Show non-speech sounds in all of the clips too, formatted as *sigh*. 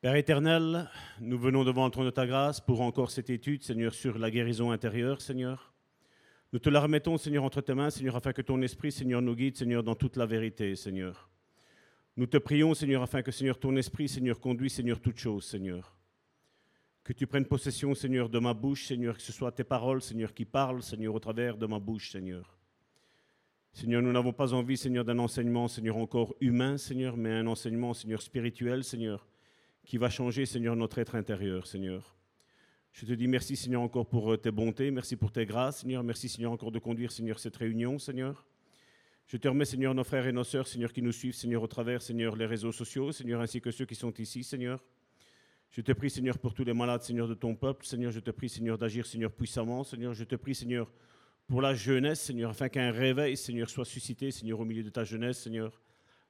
Père éternel, nous venons devant le trône de ta grâce pour encore cette étude, Seigneur, sur la guérison intérieure, Seigneur. Nous te la remettons, Seigneur, entre tes mains, Seigneur, afin que ton esprit, Seigneur, nous guide, Seigneur, dans toute la vérité, Seigneur. Nous te prions, Seigneur, afin que, Seigneur, ton esprit, Seigneur, conduise, Seigneur, toutes choses, Seigneur. Que tu prennes possession, Seigneur, de ma bouche, Seigneur, que ce soit tes paroles, Seigneur, qui parlent, Seigneur, au travers de ma bouche, Seigneur. Seigneur, nous n'avons pas envie, Seigneur, d'un enseignement, Seigneur, encore humain, Seigneur, mais un enseignement, Seigneur, spirituel, Seigneur, qui va changer, Seigneur, notre être intérieur, Seigneur. Je te dis merci, Seigneur, encore pour euh, tes bontés, merci pour tes grâces, Seigneur, merci, Seigneur, encore de conduire, Seigneur, cette réunion, Seigneur. Je te remets, Seigneur, nos frères et nos sœurs, Seigneur, qui nous suivent, Seigneur, au travers, Seigneur, les réseaux sociaux, Seigneur, ainsi que ceux qui sont ici, Seigneur. Je te prie, Seigneur, pour tous les malades, Seigneur, de ton peuple. Seigneur, je te prie, Seigneur, d'agir, Seigneur, puissamment. Seigneur, je te prie, Seigneur, pour la jeunesse, Seigneur, afin qu'un réveil, Seigneur, soit suscité, Seigneur, au milieu de ta jeunesse, Seigneur.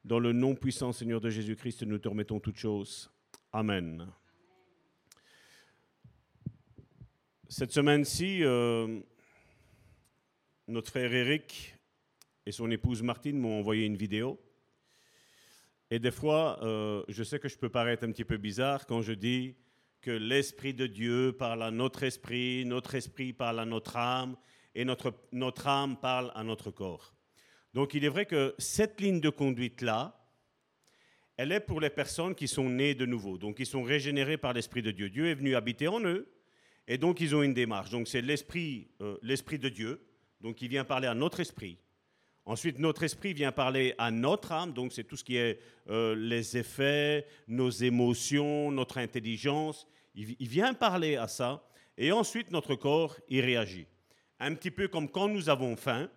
Dans le nom puissant, Seigneur, de Jésus-Christ, nous te remettons toutes choses. Amen. Cette semaine-ci, euh, notre frère Eric et son épouse Martine m'ont envoyé une vidéo. Et des fois, euh, je sais que je peux paraître un petit peu bizarre quand je dis que l'Esprit de Dieu parle à notre esprit, notre esprit parle à notre âme, et notre, notre âme parle à notre corps. Donc il est vrai que cette ligne de conduite-là, elle est pour les personnes qui sont nées de nouveau, donc qui sont régénérées par l'Esprit de Dieu. Dieu est venu habiter en eux, et donc ils ont une démarche. Donc c'est l'Esprit, euh, l'Esprit de Dieu, donc qui vient parler à notre esprit. Ensuite, notre esprit vient parler à notre âme, donc c'est tout ce qui est euh, les effets, nos émotions, notre intelligence. Il, il vient parler à ça. Et ensuite, notre corps, il réagit. Un petit peu comme quand nous avons faim,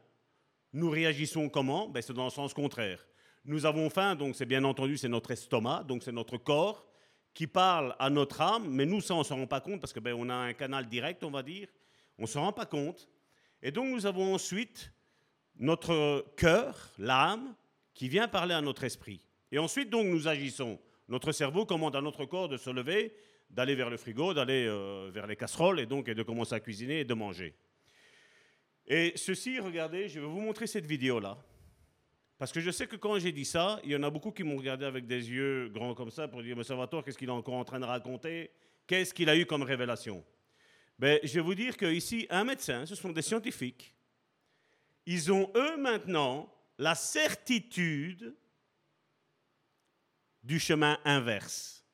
nous réagissons comment? Ben, C'est dans le sens contraire. Nous avons faim, donc c'est bien entendu, c'est notre estomac, donc c'est notre corps qui parle à notre âme, mais nous, ça, on ne s'en rend pas compte parce que ben, on a un canal direct, on va dire. On ne s'en rend pas compte. Et donc, nous avons ensuite notre cœur, l'âme, qui vient parler à notre esprit. Et ensuite, donc, nous agissons. Notre cerveau commande à notre corps de se lever, d'aller vers le frigo, d'aller euh, vers les casseroles, et donc et de commencer à cuisiner et de manger. Et ceci, regardez, je vais vous montrer cette vidéo-là. Parce que je sais que quand j'ai dit ça, il y en a beaucoup qui m'ont regardé avec des yeux grands comme ça pour dire, mais Salvatore, qu'est-ce qu'il est encore en train de raconter? Qu'est-ce qu'il a eu comme révélation? Ben, Je vais vous dire qu'ici, un médecin, ce sont des scientifiques, ils ont eux maintenant la certitude du chemin inverse.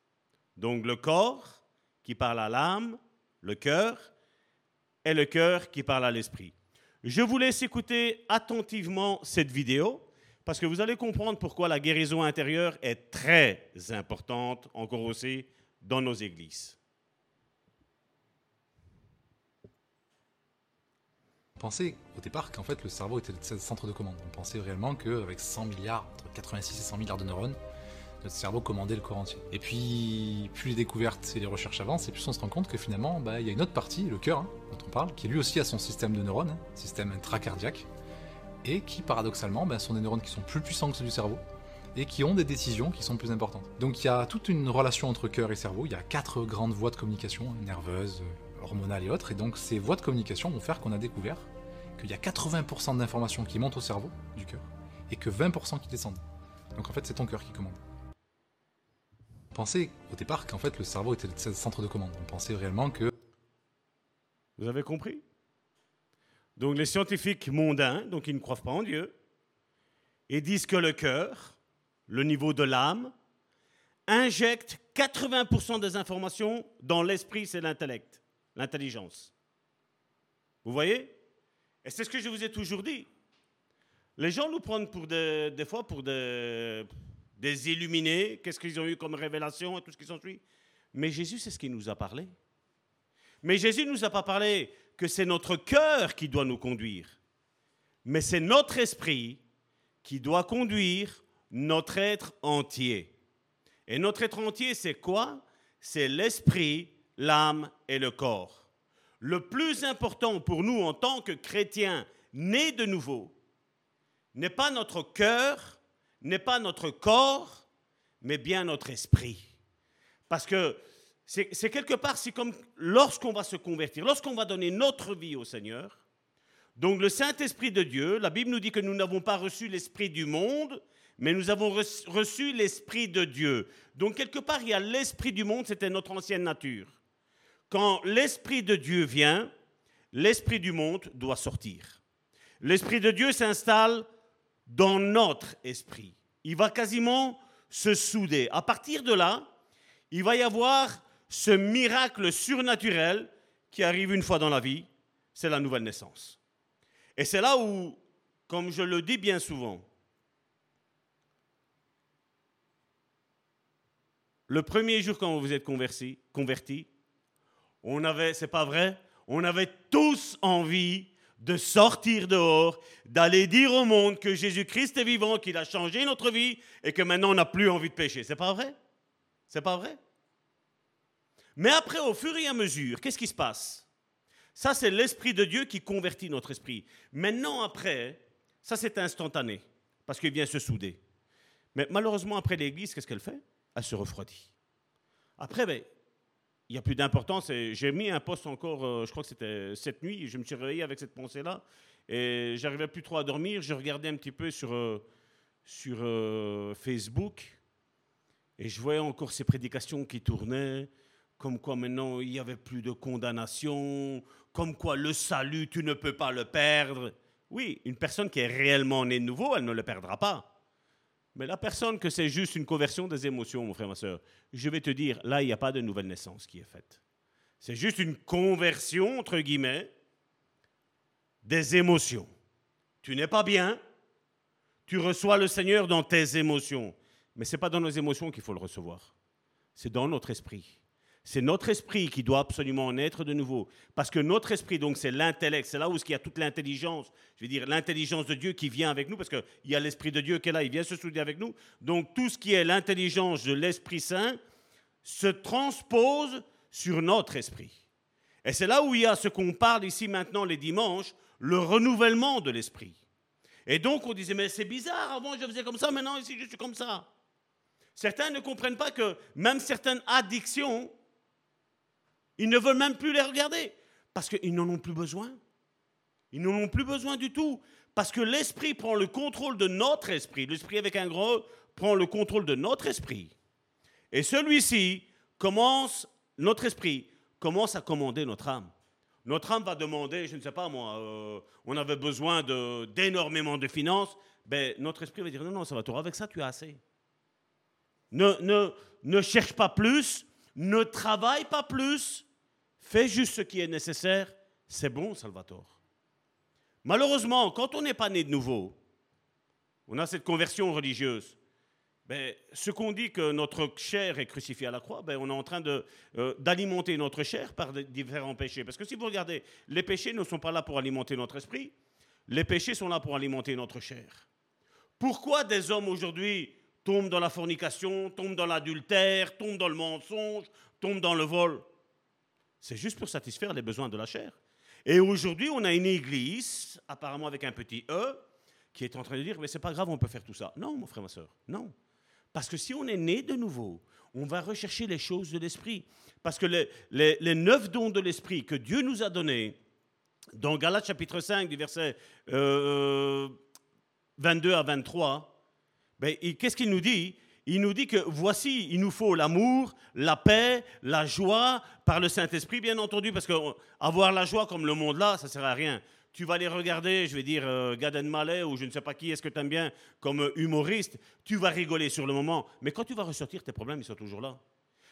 Donc le corps qui parle à l'âme, le cœur, et le cœur qui parle à l'esprit. Je vous laisse écouter attentivement cette vidéo parce que vous allez comprendre pourquoi la guérison intérieure est très importante, encore aussi, dans nos églises. Pensait au départ qu'en fait le cerveau était le centre de commande. On pensait réellement qu'avec 100 milliards, entre 86 et 100 milliards de neurones, notre cerveau commandait le corps entier. Et puis, plus les découvertes et les recherches avancent, et plus on se rend compte que finalement, bah, il y a une autre partie, le cœur, hein, dont on parle, qui lui aussi a son système de neurones, hein, système intracardiaque, et qui paradoxalement bah, sont des neurones qui sont plus puissants que ceux du cerveau, et qui ont des décisions qui sont plus importantes. Donc il y a toute une relation entre cœur et cerveau, il y a quatre grandes voies de communication, hein, nerveuses, hormonales et autres, et donc ces voies de communication vont faire qu'on a découvert qu'il y a 80% d'informations qui montent au cerveau du cœur, et que 20% qui descendent. Donc en fait c'est ton cœur qui commande. Pensait au départ qu'en fait le cerveau était le centre de commande. On pensait réellement que... Vous avez compris? Donc les scientifiques mondains, donc ils ne croient pas en Dieu, et disent que le cœur, le niveau de l'âme, injecte 80% des informations dans l'esprit, c'est l'intellect, l'intelligence. Vous voyez? Et c'est ce que je vous ai toujours dit. Les gens nous prennent pour des, fois pour des, des illuminés, qu'est-ce qu'ils ont eu comme révélation et tout ce qui s'ensuit. Mais Jésus, c'est ce qu'il nous a parlé. Mais Jésus ne nous a pas parlé que c'est notre cœur qui doit nous conduire, mais c'est notre esprit qui doit conduire notre être entier. Et notre être entier, c'est quoi? C'est l'esprit, l'âme et le corps. Le plus important pour nous en tant que chrétiens nés de nouveau n'est pas notre cœur, n'est pas notre corps, mais bien notre esprit. Parce que c'est quelque part, c'est comme lorsqu'on va se convertir, lorsqu'on va donner notre vie au Seigneur. Donc le Saint-Esprit de Dieu, la Bible nous dit que nous n'avons pas reçu l'Esprit du monde, mais nous avons reçu l'Esprit de Dieu. Donc quelque part, il y a l'Esprit du monde, c'était notre ancienne nature. Quand l'Esprit de Dieu vient, l'Esprit du monde doit sortir. L'Esprit de Dieu s'installe dans notre esprit. Il va quasiment se souder. À partir de là, il va y avoir ce miracle surnaturel qui arrive une fois dans la vie, c'est la nouvelle naissance. Et c'est là où, comme je le dis bien souvent, le premier jour quand vous vous êtes converti, converti on avait, c'est pas vrai, on avait tous envie de sortir dehors, d'aller dire au monde que Jésus-Christ est vivant, qu'il a changé notre vie et que maintenant on n'a plus envie de pécher. C'est pas vrai? C'est pas vrai? Mais après, au fur et à mesure, qu'est-ce qui se passe? Ça, c'est l'Esprit de Dieu qui convertit notre esprit. Maintenant, après, ça c'est instantané, parce qu'il vient se souder. Mais malheureusement, après l'Église, qu'est-ce qu'elle fait? Elle se refroidit. Après, ben, il n'y a plus d'importance. J'ai mis un poste encore, euh, je crois que c'était cette nuit, je me suis réveillé avec cette pensée-là, et j'arrivais plus trop à dormir. Je regardais un petit peu sur, euh, sur euh, Facebook, et je voyais encore ces prédications qui tournaient, comme quoi maintenant il n'y avait plus de condamnation, comme quoi le salut, tu ne peux pas le perdre. Oui, une personne qui est réellement née de nouveau, elle ne le perdra pas. Mais la personne que c'est juste une conversion des émotions, mon frère, ma soeur, je vais te dire, là, il n'y a pas de nouvelle naissance qui est faite. C'est juste une conversion, entre guillemets, des émotions. Tu n'es pas bien, tu reçois le Seigneur dans tes émotions. Mais ce n'est pas dans nos émotions qu'il faut le recevoir. C'est dans notre esprit. C'est notre esprit qui doit absolument naître de nouveau. Parce que notre esprit, donc, c'est l'intellect. C'est là où il y a toute l'intelligence. Je veux dire, l'intelligence de Dieu qui vient avec nous, parce qu'il y a l'esprit de Dieu qui est là, il vient se souder avec nous. Donc, tout ce qui est l'intelligence de l'Esprit Saint se transpose sur notre esprit. Et c'est là où il y a ce qu'on parle ici maintenant les dimanches, le renouvellement de l'esprit. Et donc, on disait, mais c'est bizarre, avant je faisais comme ça, maintenant ici je suis comme ça. Certains ne comprennent pas que même certaines addictions ils ne veulent même plus les regarder parce qu'ils n'en ont plus besoin. Ils n'en ont plus besoin du tout parce que l'esprit prend le contrôle de notre esprit. L'esprit avec un gros prend le contrôle de notre esprit. Et celui-ci commence, notre esprit commence à commander notre âme. Notre âme va demander, je ne sais pas moi, euh, on avait besoin d'énormément de, finances. Ben, notre esprit va dire non, non, ça va, toi avec ça, tu as assez. Ne, ne, ne cherche pas plus, ne travaille pas plus, Fais juste ce qui est nécessaire, c'est bon, Salvatore. Malheureusement, quand on n'est pas né de nouveau, on a cette conversion religieuse. Ben, ce qu'on dit que notre chair est crucifiée à la croix, ben, on est en train euh, d'alimenter notre chair par différents péchés. Parce que si vous regardez, les péchés ne sont pas là pour alimenter notre esprit, les péchés sont là pour alimenter notre chair. Pourquoi des hommes aujourd'hui tombent dans la fornication, tombent dans l'adultère, tombent dans le mensonge, tombent dans le vol? C'est juste pour satisfaire les besoins de la chair. Et aujourd'hui, on a une église, apparemment avec un petit E, qui est en train de dire, mais c'est pas grave, on peut faire tout ça. Non, mon frère, ma soeur, non. Parce que si on est né de nouveau, on va rechercher les choses de l'esprit. Parce que les, neuf dons de l'esprit que Dieu nous a donnés, dans Galates chapitre 5, du verset 22 euh, à 23, ben, qu'est-ce qu'il nous dit? Il nous dit que voici, il nous faut l'amour, la paix, la joie par le Saint-Esprit, bien entendu, parce qu'avoir la joie comme le monde là, ça ne sert à rien. Tu vas les regarder, je vais dire euh, Gaden Mallet ou je ne sais pas qui est-ce que tu aimes bien comme humoriste, tu vas rigoler sur le moment, mais quand tu vas ressortir, tes problèmes, ils sont toujours là.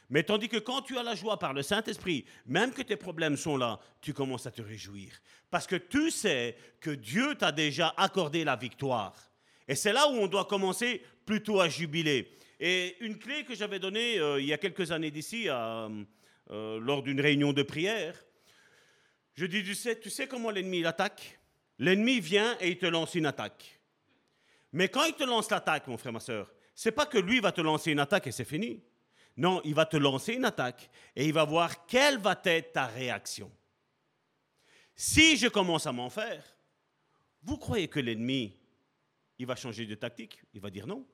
Mais tandis que quand tu as la joie par le Saint-Esprit, même que tes problèmes sont là, tu commences à te réjouir. Parce que tu sais que Dieu t'a déjà accordé la victoire. Et c'est là où on doit commencer plutôt à jubiler. Et une clé que j'avais donnée euh, il y a quelques années d'ici, euh, lors d'une réunion de prière, je dis, tu sais, comment l'ennemi attaque? L'ennemi vient et il te lance une attaque. Mais quand il te lance l'attaque, mon frère, ma soeur, c'est pas que lui va te lancer une attaque et c'est fini. Non, il va te lancer une attaque et il va voir quelle va être ta réaction. Si je commence à m'en faire, vous croyez que l'ennemi, il va changer de tactique Il va dire non.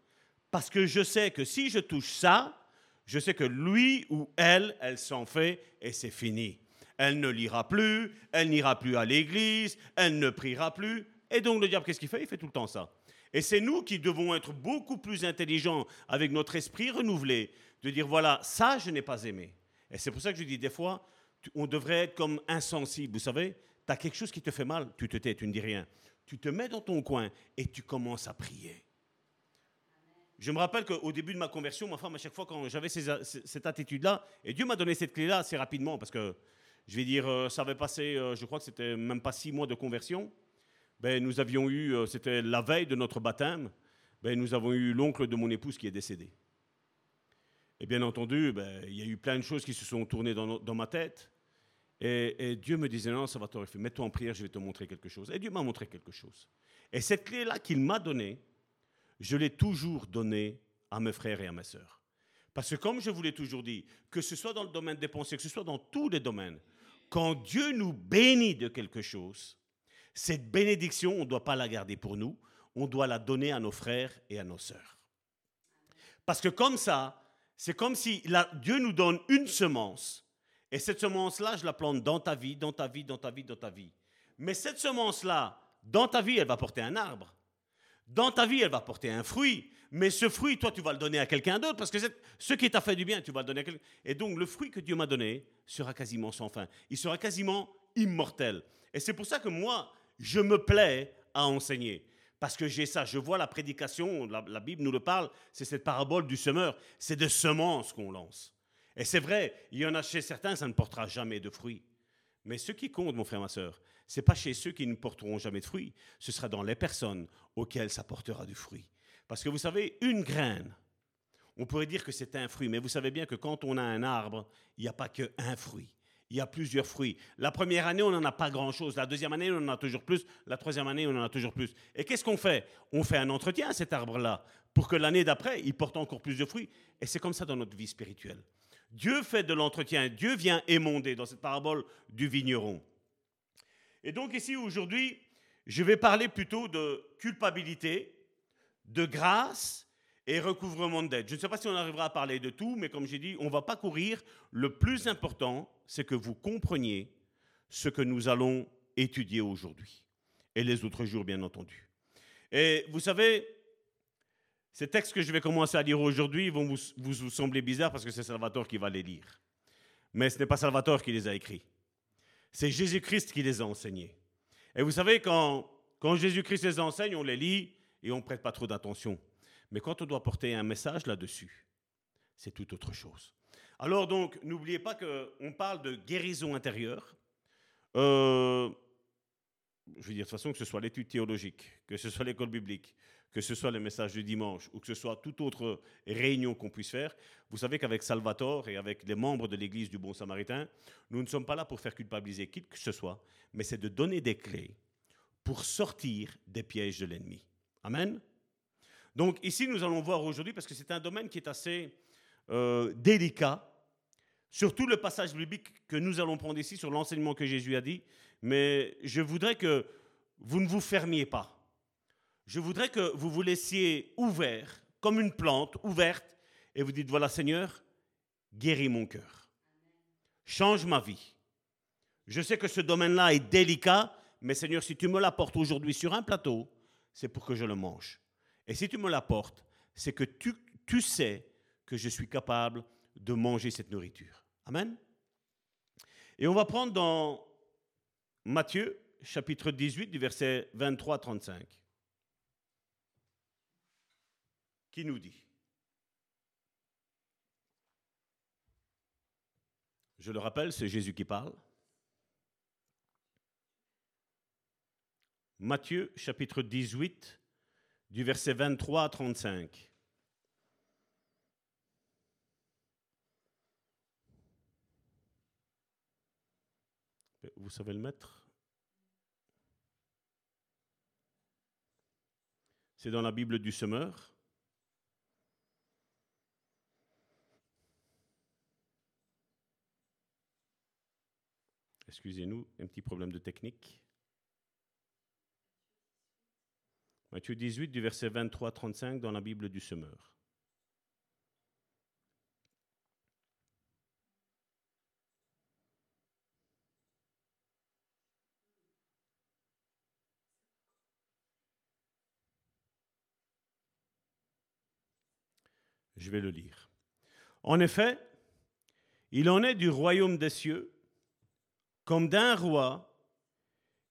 Parce que je sais que si je touche ça, je sais que lui ou elle, elle s'en fait et c'est fini. Elle ne lira plus, elle n'ira plus à l'église, elle ne priera plus. Et donc le diable, qu'est-ce qu'il fait? Il fait tout le temps ça. Et c'est nous qui devons être beaucoup plus intelligents avec notre esprit renouvelé, de dire voilà, ça, je n'ai pas aimé. Et c'est pour ça que je dis des fois, on devrait être comme insensible. Vous savez, tu as quelque chose qui te fait mal, tu te tais, tu ne dis rien. Tu te mets dans ton coin et tu commences à prier. Je me rappelle qu'au début de ma conversion, ma femme, à chaque fois quand j'avais cette attitude-là, et Dieu m'a donné cette clé-là assez rapidement, parce que, je vais dire, euh, ça avait passé, euh, je crois que c'était même pas six mois de conversion. Ben, nous avions eu, euh, c'était la veille de notre baptême, ben, nous avons eu l'oncle de mon épouse qui est décédé. Et bien entendu, ben, il y a eu plein de choses qui se sont tournées dans, dans ma tête. Et, Dieu me disait, non, ça va te mets-toi en prière, je vais te montrer quelque chose. Et Dieu m'a montré quelque chose. Et cette clé-là qu'il m'a donnée, je l'ai toujours donnée à mes frères et à mes sœurs. Parce que comme je vous l'ai toujours dit, que ce soit dans le domaine des pensées, que ce soit dans tous les domaines, quand Dieu nous bénit de quelque chose, cette bénédiction, on ne doit pas la garder pour nous, on doit la donner à nos frères et à nos sœurs. Parce que comme ça, c'est comme si Dieu nous donne une semence et cette semence-là, je la plante dans ta vie, dans ta vie, dans ta vie, dans ta vie. Mais cette semence-là, dans ta vie, elle va porter un arbre. Dans ta vie, elle va porter un fruit. Mais ce fruit, toi, tu vas le donner à quelqu'un d'autre parce que ce qui t'a fait du bien, tu vas le donner à quelqu'un. Et donc, le fruit que Dieu m'a donné sera quasiment sans fin. Il sera quasiment immortel. Et c'est pour ça que moi, je me plais à enseigner. Parce que j'ai ça, je vois la prédication, la, la Bible nous le parle, c'est cette parabole du semeur, c'est de semences qu'on lance. Et c'est vrai, il y en a chez certains, ça ne portera jamais de fruits. Mais ce qui compte, mon frère, ma soeur, ce n'est pas chez ceux qui ne porteront jamais de fruits, ce sera dans les personnes auxquelles ça portera du fruit. Parce que vous savez, une graine, on pourrait dire que c'est un fruit, mais vous savez bien que quand on a un arbre, il n'y a pas qu'un fruit. Il y a plusieurs fruits. La première année, on n'en a pas grand-chose. La deuxième année, on en a toujours plus. La troisième année, on en a toujours plus. Et qu'est-ce qu'on fait? On fait un entretien à cet arbre-là pour que l'année d'après, il porte encore plus de fruits. Et c'est comme ça dans notre vie spirituelle. Dieu fait de l'entretien, Dieu vient émonder dans cette parabole du vigneron. Et donc ici, aujourd'hui, je vais parler plutôt de culpabilité, de grâce et recouvrement de dette. Je ne sais pas si on arrivera à parler de tout, mais comme j'ai dit, on ne va pas courir. Le plus important, c'est que vous compreniez ce que nous allons étudier aujourd'hui. Et les autres jours, bien entendu. Et vous savez, ces textes que je vais commencer à lire aujourd'hui vont vous, vous, sembler bizarres parce que c'est Salvatore qui va les lire. Mais ce n'est pas Salvatore qui les a écrits. C'est Jésus-Christ qui les a enseignés. Et vous savez, quand, quand Jésus-Christ les enseigne, on les lit et on ne prête pas trop d'attention. Mais quand on doit porter un message là-dessus, c'est tout autre chose. Alors donc, n'oubliez pas qu'on parle de guérison intérieure. Euh, je veux dire, de toute façon, que ce soit l'étude théologique, que ce soit l'école biblique, que ce soit les messages du dimanche ou que ce soit toute autre réunion qu'on puisse faire, vous savez qu'avec Salvatore et avec les membres de l'Église du Bon Samaritain, nous ne sommes pas là pour faire culpabiliser qui que ce soit, mais c'est de donner des clés pour sortir des pièges de l'ennemi. Amen. Donc ici, nous allons voir aujourd'hui, parce que c'est un domaine qui est assez euh, délicat, surtout le passage biblique que nous allons prendre ici sur l'enseignement que Jésus a dit, mais je voudrais que vous ne vous fermiez pas je voudrais que vous vous laissiez ouvert, comme une plante ouverte, et vous dites, voilà Seigneur, guéris mon cœur. Change ma vie. Je sais que ce domaine-là est délicat, mais Seigneur, si tu me l'apportes aujourd'hui sur un plateau, c'est pour que je le mange. Et si tu me l'apportes, c'est que tu, tu sais que je suis capable de manger cette nourriture. Amen. Et on va prendre dans Matthieu, chapitre 18, du verset 23 35. Qui nous dit? Je le rappelle, c'est Jésus qui parle. Matthieu chapitre 18, du verset 23 à 35. Vous savez le mettre? C'est dans la Bible du semeur. Excusez-nous, un petit problème de technique. Matthieu 18, du verset 23-35 dans la Bible du semeur. Je vais le lire. En effet, il en est du royaume des cieux comme d'un roi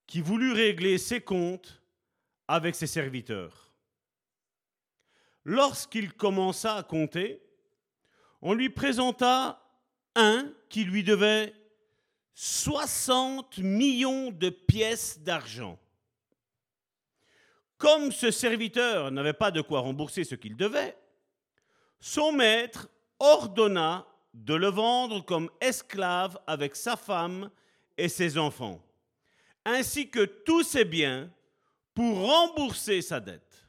qui voulut régler ses comptes avec ses serviteurs. Lorsqu'il commença à compter, on lui présenta un qui lui devait 60 millions de pièces d'argent. Comme ce serviteur n'avait pas de quoi rembourser ce qu'il devait, son maître ordonna de le vendre comme esclave avec sa femme et ses enfants, ainsi que tous ses biens, pour rembourser sa dette.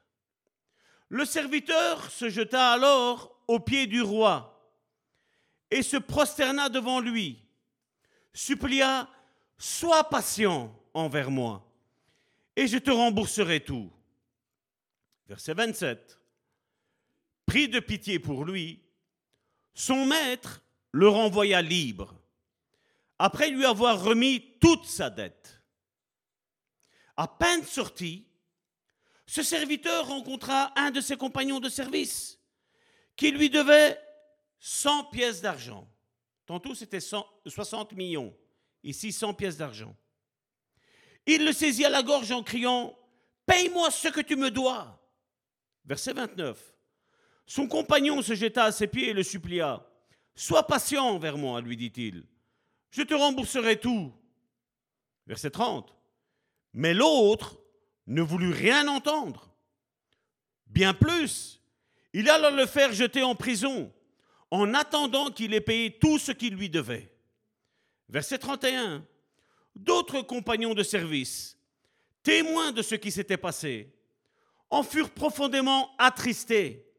Le serviteur se jeta alors aux pieds du roi et se prosterna devant lui, supplia, Sois patient envers moi, et je te rembourserai tout. Verset 27. Pris de pitié pour lui, son maître le renvoya libre, après lui avoir remis toute sa dette. À peine sorti, ce serviteur rencontra un de ses compagnons de service qui lui devait 100 pièces d'argent. Tantôt c'était 60 millions, ici 100 pièces d'argent. Il le saisit à la gorge en criant Paye-moi ce que tu me dois. Verset 29. Son compagnon se jeta à ses pieds et le supplia Sois patient envers moi, lui dit-il. Je te rembourserai tout. Verset 30. Mais l'autre ne voulut rien entendre. Bien plus, il alla le faire jeter en prison en attendant qu'il ait payé tout ce qu'il lui devait. Verset 31. D'autres compagnons de service, témoins de ce qui s'était passé, en furent profondément attristés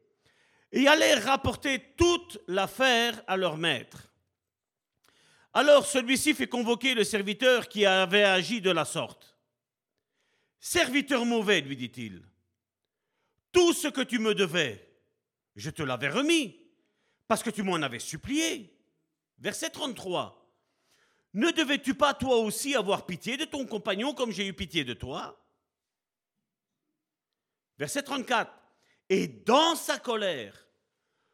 et allèrent rapporter toute l'affaire à leur maître. Alors celui-ci fit convoquer le serviteur qui avait agi de la sorte. Serviteur mauvais, lui dit-il, tout ce que tu me devais, je te l'avais remis, parce que tu m'en avais supplié. Verset 33. Ne devais-tu pas toi aussi avoir pitié de ton compagnon comme j'ai eu pitié de toi? Verset 34. Et dans sa colère,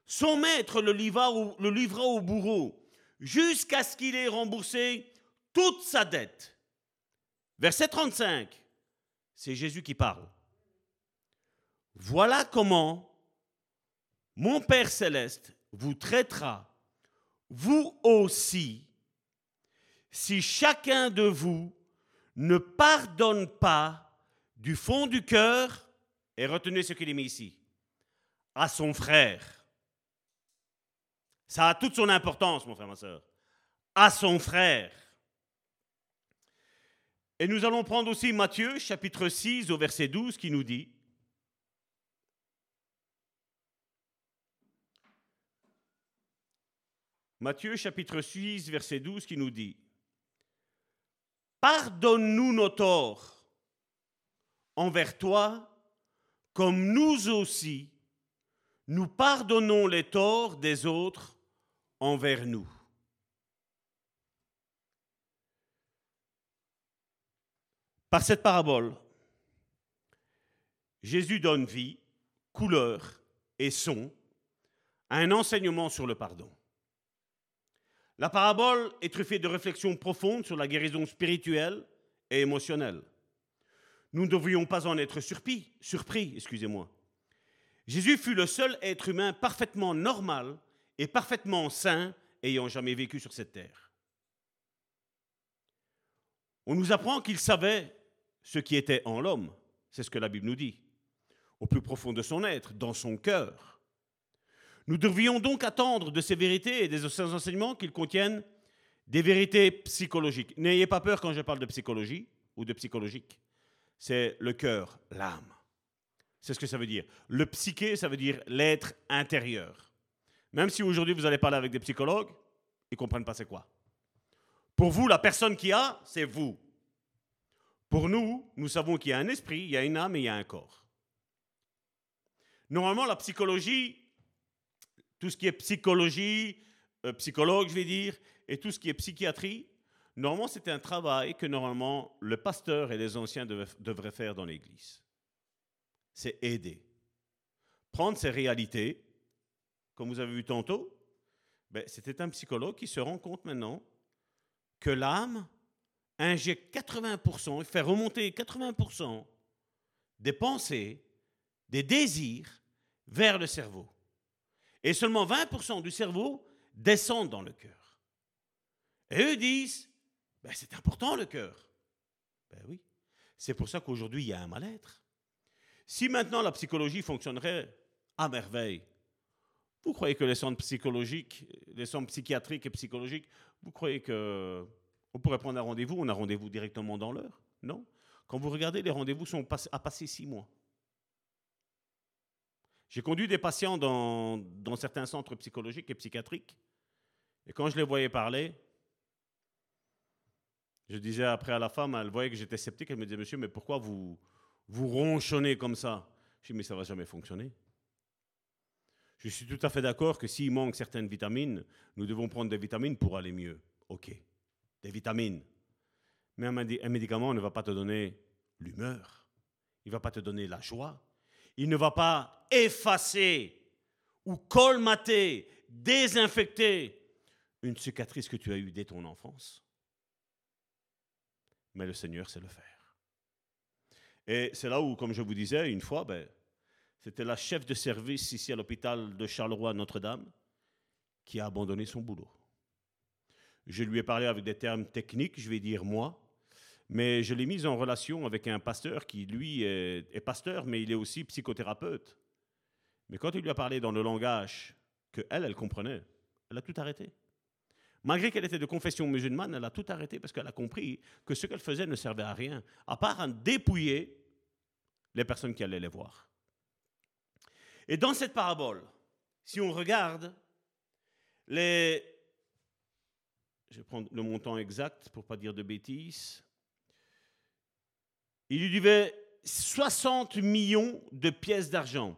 son maître le livra au, le livra au bourreau jusqu'à ce qu'il ait remboursé toute sa dette. Verset 35, c'est Jésus qui parle. Voilà comment mon Père céleste vous traitera, vous aussi, si chacun de vous ne pardonne pas du fond du cœur, et retenez ce qu'il est mis ici, à son frère ça a toute son importance, mon frère, ma soeur. À son frère. Et nous allons prendre aussi Matthieu, chapitre 6, au verset 12, qui nous dit Matthieu, chapitre 6, verset 12, qui nous dit Pardonne-nous nos torts envers toi, comme nous aussi, nous pardonnons les torts des autres envers nous. Par cette parabole, Jésus donne vie, couleur et son à un enseignement sur le pardon. La parabole est truffée de réflexions profondes sur la guérison spirituelle et émotionnelle. Nous ne devrions pas en être surpris, excusez-moi. Jésus fut le seul être humain parfaitement normal et parfaitement saint ayant jamais vécu sur cette terre. On nous apprend qu'il savait ce qui était en l'homme, c'est ce que la Bible nous dit, au plus profond de son être, dans son cœur. Nous devrions donc attendre de ces vérités et de ces enseignements qu'ils contiennent des vérités psychologiques. N'ayez pas peur quand je parle de psychologie ou de psychologique. C'est le cœur, l'âme. C'est ce que ça veut dire. Le psyché, ça veut dire l'être intérieur. Même si aujourd'hui vous allez parler avec des psychologues, ils ne comprennent pas c'est quoi. Pour vous, la personne qui a, c'est vous. Pour nous, nous savons qu'il y a un esprit, il y a une âme et il y a un corps. Normalement, la psychologie, tout ce qui est psychologie, euh, psychologue, je vais dire, et tout ce qui est psychiatrie, normalement, c'est un travail que normalement le pasteur et les anciens devraient faire dans l'Église. C'est aider. Prendre ces réalités comme vous avez vu tantôt, ben, c'était un psychologue qui se rend compte maintenant que l'âme injecte 80%, fait remonter 80% des pensées, des désirs vers le cerveau. Et seulement 20% du cerveau descendent dans le cœur. Et eux disent, ben, c'est important le cœur. Ben oui. C'est pour ça qu'aujourd'hui, il y a un mal-être. Si maintenant la psychologie fonctionnerait à merveille, vous croyez que les centres psychologiques, les centres psychiatriques et psychologiques, vous croyez que on pourrait prendre un rendez-vous, on a rendez-vous directement dans l'heure? Non. Quand vous regardez, les rendez-vous sont à passer six mois. J'ai conduit des patients dans, dans, certains centres psychologiques et psychiatriques, et quand je les voyais parler, je disais après à la femme, elle voyait que j'étais sceptique, elle me disait, monsieur, mais pourquoi vous, vous ronchonnez comme ça? Je dis, mais ça ne va jamais fonctionner. Je suis tout à fait d'accord que s'il manque certaines vitamines, nous devons prendre des vitamines pour aller mieux. OK, des vitamines. Mais un, médicament ne va pas te donner l'humeur. Il ne va pas te donner la joie. Il ne va pas effacer ou colmater, désinfecter une cicatrice que tu as eue dès ton enfance. Mais le Seigneur sait le faire. Et c'est là où, comme je vous disais, une fois, ben, c'était la chef de service ici à l'hôpital de Charleroi Notre-Dame qui a abandonné son boulot. Je lui ai parlé avec des termes techniques, je vais dire moi, mais je l'ai mise en relation avec un pasteur qui, lui, est, pasteur, mais il est aussi psychothérapeute. Mais quand il lui a parlé dans le langage que elle, elle comprenait, elle a tout arrêté. Malgré qu'elle était de confession musulmane, elle a tout arrêté parce qu'elle a compris que ce qu'elle faisait ne servait à rien, à part à dépouiller les personnes qui allaient les voir. Et dans cette parabole, si on regarde les... Je vais prendre le montant exact pour ne pas dire de bêtises. Il lui devait 60 millions de pièces d'argent,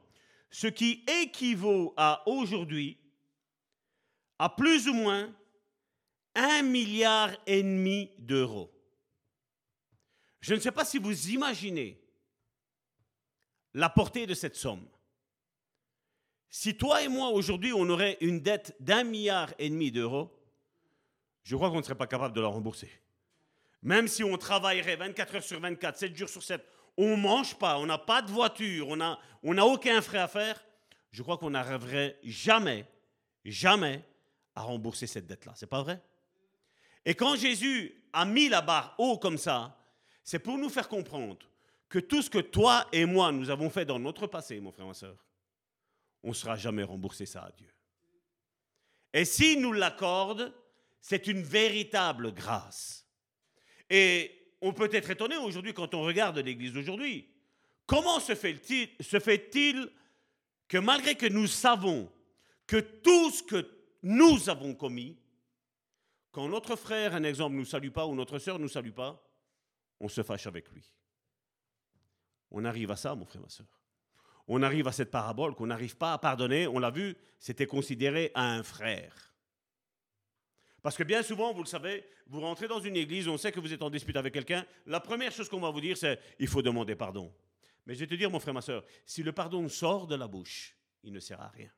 ce qui équivaut à aujourd'hui à plus ou moins un milliard et demi d'euros. Je ne sais pas si vous imaginez la portée de cette somme. Si toi et moi, aujourd'hui, on aurait une dette d'un milliard et demi d'euros, je crois qu'on ne serait pas capable de la rembourser. Même si on travaillerait 24 heures sur 24, 7 jours sur 7, on ne mange pas, on n'a pas de voiture, on n'a on a aucun frais à faire, je crois qu'on n'arriverait jamais, jamais à rembourser cette dette-là. C'est pas vrai? Et quand Jésus a mis la barre haut comme ça, c'est pour nous faire comprendre que tout ce que toi et moi, nous avons fait dans notre passé, mon frère, ma soeur, on ne sera jamais remboursé ça à Dieu. Et s'il nous l'accorde, c'est une véritable grâce. Et on peut être étonné aujourd'hui quand on regarde l'Église d'aujourd'hui. Comment se fait-il que malgré que nous savons que tout ce que nous avons commis, quand notre frère, un exemple, ne nous salue pas ou notre sœur ne nous salue pas, on se fâche avec lui. On arrive à ça, mon frère, ma sœur on arrive à cette parabole qu'on n'arrive pas à pardonner. On l'a vu, c'était considéré à un frère. Parce que bien souvent, vous le savez, vous rentrez dans une église, on sait que vous êtes en dispute avec quelqu'un. La première chose qu'on va vous dire, c'est il faut demander pardon. Mais je vais te dire, mon frère, ma soeur, si le pardon sort de la bouche, il ne sert à rien.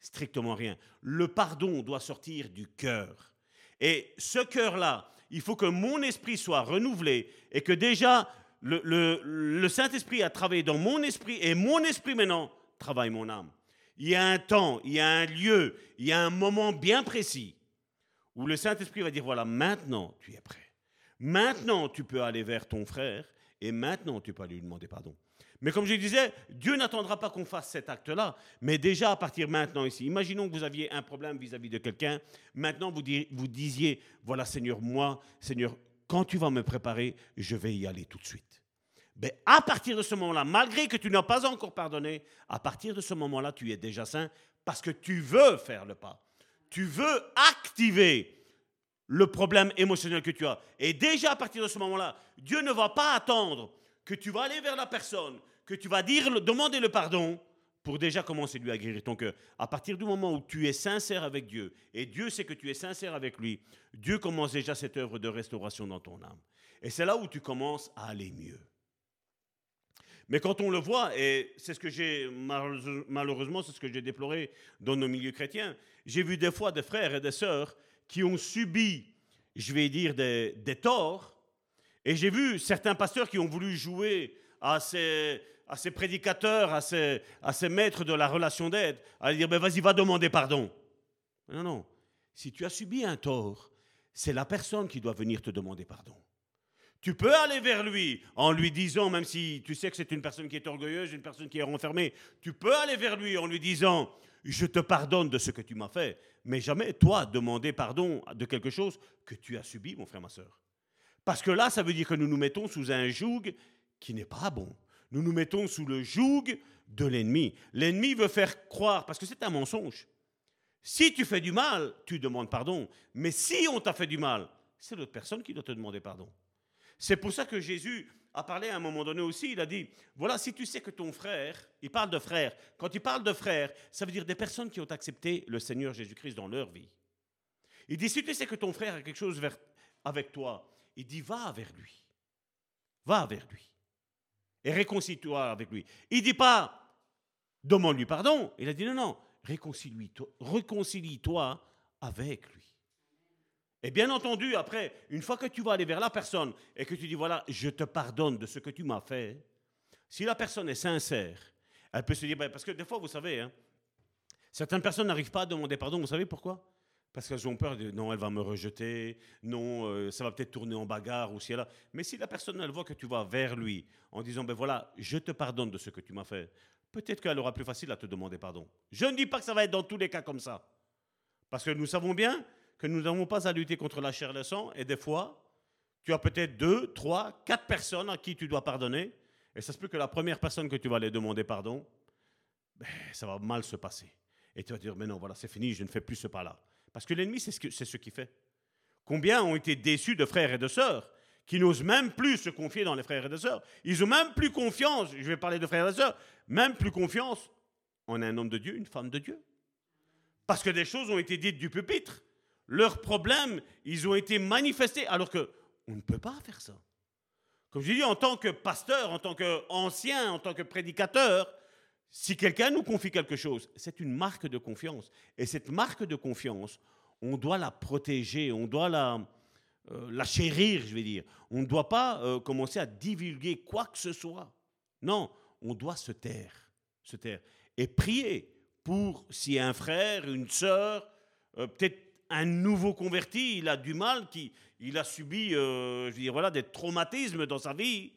Strictement rien. Le pardon doit sortir du cœur. Et ce cœur-là, il faut que mon esprit soit renouvelé et que déjà le, Saint-Esprit a travaillé dans mon esprit et mon esprit maintenant travaille mon âme. Il y a un temps, il y a un lieu, il y a un moment bien précis où le Saint-Esprit va dire, voilà, maintenant tu es prêt. Maintenant tu peux aller vers ton frère et maintenant tu peux lui demander pardon. Mais comme je disais, Dieu n'attendra pas qu'on fasse cet acte-là, mais déjà à partir maintenant ici, imaginons que vous aviez un problème vis-à-vis de quelqu'un, maintenant vous disiez, voilà Seigneur, moi, Seigneur, quand tu vas me préparer, je vais y aller tout de suite. Mais à partir de ce moment-là, malgré que tu n'as pas encore pardonné, à partir de ce moment-là, tu es déjà saint parce que tu veux faire le pas. Tu veux activer le problème émotionnel que tu as. Et déjà à partir de ce moment-là, Dieu ne va pas attendre que tu vas aller vers la personne, que tu vas dire, demander le pardon pour déjà commencer lui à guérir ton cœur. À partir du moment où tu es sincère avec Dieu, et Dieu sait que tu es sincère avec lui, Dieu commence déjà cette œuvre de restauration dans ton âme. Et c'est là où tu commences à aller mieux. Mais quand on le voit, et c'est ce que j'ai, malheureusement, c'est ce que j'ai déploré dans nos milieux chrétiens, j'ai vu des fois des frères et des sœurs qui ont subi, je vais dire, des torts, et j'ai vu certains pasteurs qui ont voulu jouer à ces, à ces prédicateurs, à ces, à maîtres de la relation d'aide, à dire, ben vas-y, va demander pardon. Non, non. Si tu as subi un tort, c'est la personne qui doit venir te demander pardon. Tu peux aller vers lui en lui disant, même si tu sais que c'est une personne qui est orgueilleuse, une personne qui est renfermée, tu peux aller vers lui en lui disant, je te pardonne de ce que tu m'as fait, mais jamais toi demander pardon de quelque chose que tu as subi, mon frère, ma soeur. Parce que là, ça veut dire que nous nous mettons sous un joug qui n'est pas bon. Nous nous mettons sous le joug de l'ennemi. L'ennemi veut faire croire, parce que c'est un mensonge. Si tu fais du mal, tu demandes pardon. Mais si on t'a fait du mal, c'est l'autre personne qui doit te demander pardon. C'est pour ça que Jésus a parlé à un moment donné aussi, il a dit, voilà, si tu sais que ton frère, il parle de frère, quand il parle de frère, ça veut dire des personnes qui ont accepté le Seigneur Jésus-Christ dans leur vie. Il dit, si tu sais que ton frère a quelque chose avec toi, il dit, va vers lui. Va vers lui. Et réconcilie-toi avec lui. Il dit pas, demande-lui pardon. Il a dit, non, non, réconcilie-toi réconcilie avec lui. Et bien entendu, après, une fois que tu vas aller vers la personne et que tu dis, voilà, je te pardonne de ce que tu m'as fait, si la personne est sincère, elle peut se dire, ben, parce que des fois, vous savez, hein, certaines personnes n'arrivent pas à demander pardon, vous savez pourquoi? Parce qu'elles ont peur de, non, elle va me rejeter, non, euh, ça va peut-être tourner en bagarre ou si. Mais si la personne, elle voit que tu vas vers lui en disant, ben voilà, je te pardonne de ce que tu m'as fait, peut-être qu'elle aura plus facile à te demander pardon. Je ne dis pas que ça va être dans tous les cas comme ça. Parce que nous savons bien que nous n'avons pas à lutter contre la chair et le sang, et des fois, tu as peut-être deux, trois, quatre personnes à qui tu dois pardonner, et ça se peut que la première personne que tu vas aller demander pardon, ben, ça va mal se passer. Et tu vas dire, mais non, voilà, c'est fini, je ne fais plus ce pas-là. Parce que l'ennemi, c'est ce, ce qu'il fait. Combien ont été déçus de frères et de sœurs qui n'osent même plus se confier dans les frères et de sœurs. Ils ont même plus confiance, je vais parler de frères et de sœurs, même plus confiance en un homme de Dieu, une femme de Dieu. Parce que des choses ont été dites du pupitre leurs problèmes, ils ont été manifestés, alors que on ne peut pas faire ça. Comme je dis, en tant que pasteur, en tant qu'ancien, en tant que prédicateur, si quelqu'un nous confie quelque chose, c'est une marque de confiance. Et cette marque de confiance, on doit la protéger, on doit la, euh, chérir, je vais dire. On ne doit pas euh, commencer à divulguer quoi que ce soit. Non, on doit se taire, se taire. Et prier pour si un frère, une sœur, euh, peut-être un nouveau converti, il a du mal, qui, il a subi je veux dire, voilà, des traumatismes dans sa vie.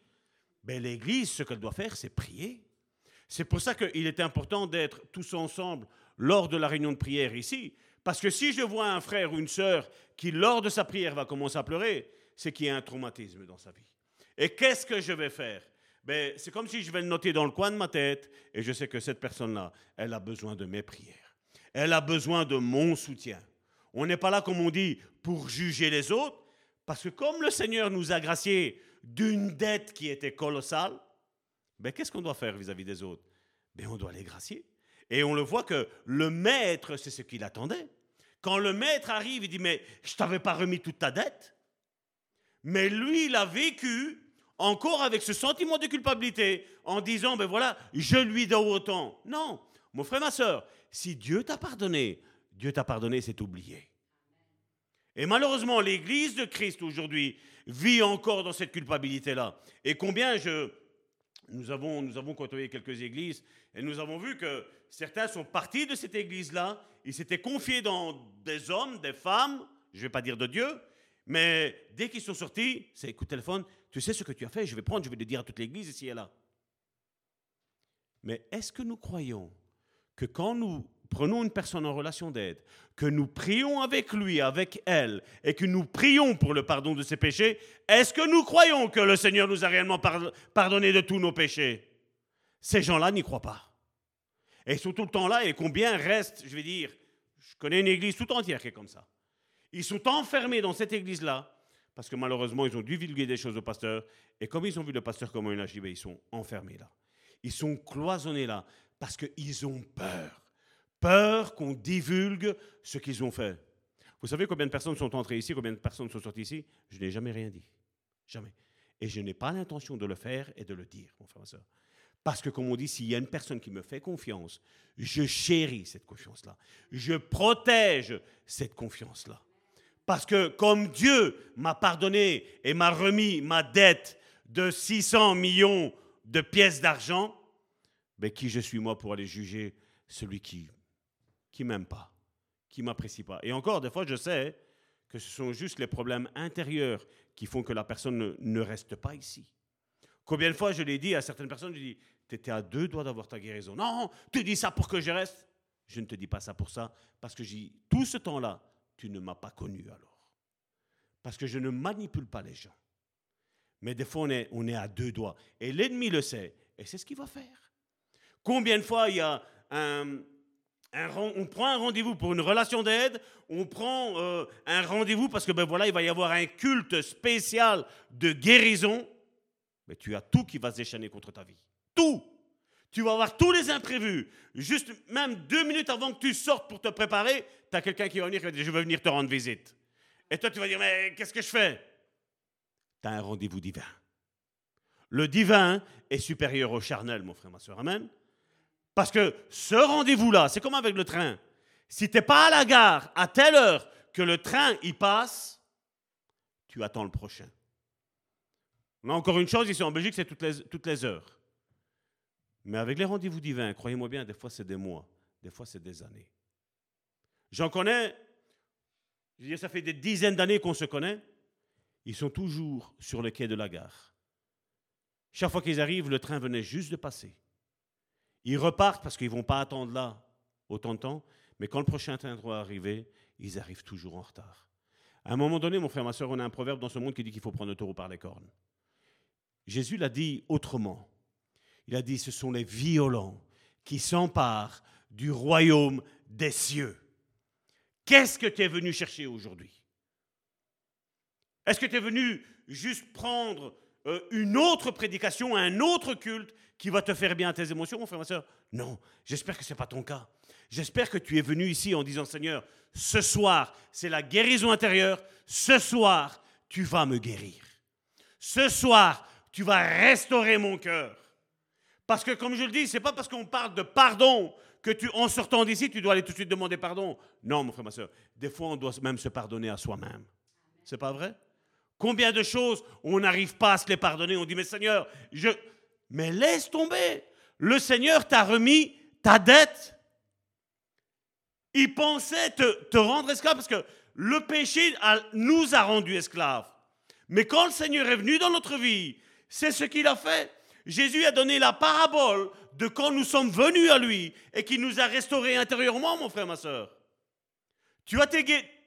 Mais l'Église, ce qu'elle doit faire, c'est prier. C'est pour ça qu'il est important d'être tous ensemble lors de la réunion de prière ici. Parce que si je vois un frère ou une sœur qui, lors de sa prière, va commencer à pleurer, c'est qu'il y a un traumatisme dans sa vie. Et qu'est-ce que je vais faire? Ben, C'est comme si je vais le noter dans le coin de ma tête et je sais que cette personne-là, elle a besoin de mes prières. Elle a besoin de mon soutien. On n'est pas là, comme on dit, pour juger les autres, parce que comme le Seigneur nous a graciés d'une dette qui était colossale, ben, qu'est-ce qu'on doit faire vis-à-vis des autres? Ben, On doit les gracier. Et on le voit que le maître, c'est ce qu'il attendait. Quand le maître arrive, il dit, mais je t'avais pas remis toute ta dette. Mais lui, il a vécu encore avec ce sentiment de culpabilité en disant, ben voilà, je lui dois autant. Non, mon frère, ma soeur, si Dieu t'a pardonné, Dieu t'a pardonné, c'est oublié. Et malheureusement, l'Église de Christ aujourd'hui vit encore dans cette culpabilité-là. Et combien je, nous avons, nous avons côtoyé quelques églises et nous avons vu que certains sont partis de cette église-là, ils s'étaient confiés dans des hommes, des femmes, je ne vais pas dire de Dieu, mais dès qu'ils sont sortis, c'est coup de téléphone, tu sais ce que tu as fait, je vais prendre, je vais le dire à toute l'église ici et là. Mais est-ce que nous croyons que quand nous prenons une personne en relation d'aide, que nous prions avec lui, avec elle, et que nous prions pour le pardon de ses péchés, est-ce que nous croyons que le Seigneur nous a réellement pardonné de tous nos péchés? Ces gens-là n'y croient pas. Et ils sont tout le temps là, et combien restent, je vais dire, je connais une église tout entière qui est comme ça. Ils sont enfermés dans cette église-là, parce que malheureusement, ils ont divulgué des choses au pasteur, et comme ils ont vu le pasteur comment il agit, ils sont enfermés là. Ils sont cloisonnés là, parce qu'ils ont peur peur qu'on divulgue ce qu'ils ont fait. Vous savez combien de personnes sont entrées ici, combien de personnes sont sorties ici? Je n'ai jamais rien dit. Jamais. Et je n'ai pas l'intention de le faire et de le dire, mon frère et soeur. Parce que, comme on dit, s'il y a une personne qui me fait confiance, je chéris cette confiance-là. Je protège cette confiance-là. Parce que comme Dieu m'a pardonné et m'a remis ma dette de 600 millions de pièces d'argent, mais qui je suis moi pour aller juger celui qui qui m'aime pas, qui m'apprécie pas. Et encore, des fois, je sais que ce sont juste les problèmes intérieurs qui font que la personne ne, reste pas ici. Combien de fois je l'ai dit à certaines personnes, je dis, tu étais à deux doigts d'avoir ta guérison. Non, tu dis ça pour que je reste. Je ne te dis pas ça pour ça, parce que j'ai tout ce temps-là, tu ne m'as pas connu alors. Parce que je ne manipule pas les gens. Mais des fois, on est, on est à deux doigts. Et l'ennemi le sait. Et c'est ce qu'il va faire. Combien de fois il y a un, on prend un rendez-vous pour une relation d'aide, on prend euh, un rendez-vous parce que ben voilà, il va y avoir un culte spécial de guérison. Mais tu as tout qui va se déchaîner contre ta vie. Tout. Tu vas avoir tous les imprévus. Juste même deux minutes avant que tu sortes pour te préparer, tu as quelqu'un qui va venir et va dire Je veux venir te rendre visite. Et toi, tu vas dire Mais qu'est-ce que je fais? Tu as un rendez-vous divin. Le divin est supérieur au charnel, mon frère, ma soeur. Amen. Parce que ce rendez-vous-là, c'est comme avec le train. Si tu n'es pas à la gare à telle heure que le train y passe, tu attends le prochain. On a encore une chose ici en Belgique, c'est toutes les, toutes les heures. Mais avec les rendez-vous divins, croyez-moi bien, des fois c'est des mois, des fois c'est des années. J'en connais, je veux dire, ça fait des dizaines d'années qu'on se connaît, ils sont toujours sur le quai de la gare. Chaque fois qu'ils arrivent, le train venait juste de passer. Ils repartent parce qu'ils ne vont pas attendre là autant de temps, mais quand le prochain train doit arriver, ils arrivent toujours en retard. À un moment donné, mon frère, ma soeur, on a un proverbe dans ce monde qui dit qu'il faut prendre le taureau par les cornes. Jésus l'a dit autrement. Il a dit, ce sont les violents qui s'emparent du royaume des cieux. Qu'est-ce que tu es venu chercher aujourd'hui? Est-ce que tu es venu juste prendre euh, une autre prédication, un autre culte qui va te faire bien à tes émotions, mon frère, ma soeur Non, j'espère que ce n'est pas ton cas. J'espère que tu es venu ici en disant, Seigneur, ce soir, c'est la guérison intérieure. Ce soir, tu vas me guérir. Ce soir, tu vas restaurer mon cœur. Parce que, comme je le dis, ce n'est pas parce qu'on parle de pardon que tu, en sortant d'ici, tu dois aller tout de suite demander pardon. Non, mon frère, ma soeur. Des fois, on doit même se pardonner à soi-même. C'est pas vrai? Combien de choses on n'arrive pas à se les pardonner On dit, mais Seigneur, je, mais laisse tomber. Le Seigneur t'a remis ta dette. Il pensait te, rendre esclave parce que le péché nous a rendus esclaves. Mais quand le Seigneur est venu dans notre vie, c'est ce qu'il a fait. Jésus a donné la parabole de quand nous sommes venus à lui et qui nous a restaurés intérieurement, mon frère, ma soeur. Tu as tes,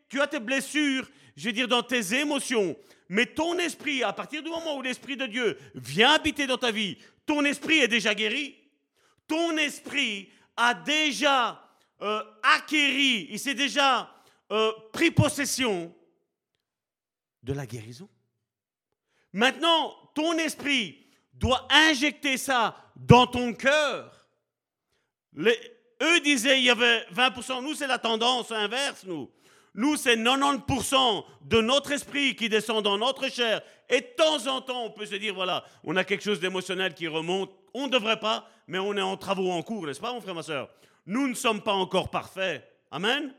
tu as tes blessures, je veux dire, dans tes émotions, mais ton esprit, à partir du moment où l'Esprit de Dieu vient habiter dans ta vie, ton esprit est déjà guéri. Ton esprit a déjà euh, acquéri, il s'est déjà euh, pris possession de la guérison. Maintenant, ton esprit doit injecter ça dans ton cœur. eux disaient il y avait 20%, nous c'est la tendance inverse, nous. Nous, c'est 90% de notre esprit qui descend dans notre chair. Et de temps en temps, on peut se dire, voilà, on a quelque chose d'émotionnel qui remonte. On ne devrait pas, mais on est en travaux en cours, n'est-ce pas, mon frère, ma soeur Nous ne sommes pas encore parfaits. Amen?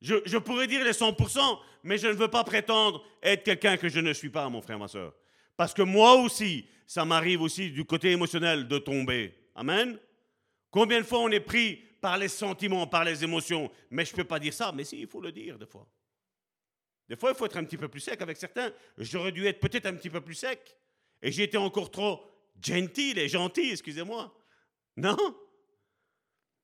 Je, je, pourrais dire les 100%, mais je ne veux pas prétendre être quelqu'un que je ne suis pas, mon frère, ma soeur. Parce que moi aussi, ça m'arrive aussi du côté émotionnel de tomber. Amen? Combien de fois on est pris par les sentiments, par les émotions. Mais je ne peux pas dire ça, mais si, il faut le dire des fois. Des fois, il faut être un petit peu plus sec avec certains. J'aurais dû être peut-être un petit peu plus sec. Et j'ai été encore trop gentil et gentil, excusez-moi. Non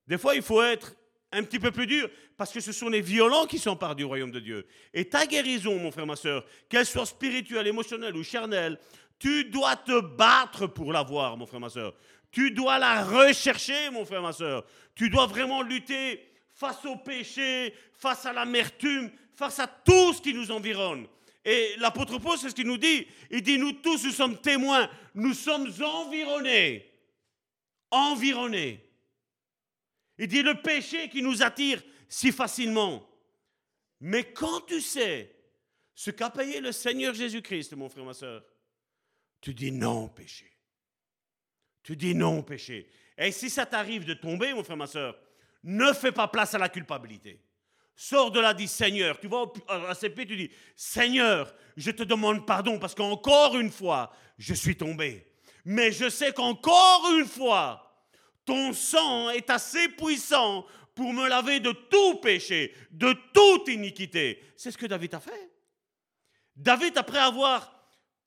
Des fois, il faut être un petit peu plus dur, parce que ce sont les violents qui s'emparent du royaume de Dieu. Et ta guérison, mon frère, ma soeur, qu'elle soit spirituelle, émotionnelle ou charnelle, tu dois te battre pour l'avoir, mon frère, ma soeur. Tu dois la rechercher, mon frère, ma soeur. Tu dois vraiment lutter face au péché, face à l'amertume, face à tout ce qui nous environne. Et l'apôtre Paul, c'est ce qu'il nous dit. Il dit, nous tous, nous sommes témoins. Nous sommes environnés. Environnés. Il dit, le péché qui nous attire si facilement. Mais quand tu sais ce qu'a payé le Seigneur Jésus-Christ, mon frère, ma soeur, tu dis non, péché. Tu dis non au péché. Et si ça t'arrive de tomber, mon frère, ma soeur, ne fais pas place à la culpabilité. Sors de là, dis Seigneur. Tu vas à CP, tu dis Seigneur, je te demande pardon parce qu'encore une fois, je suis tombé. Mais je sais qu'encore une fois, ton sang est assez puissant pour me laver de tout péché, de toute iniquité. C'est ce que David a fait. David, après avoir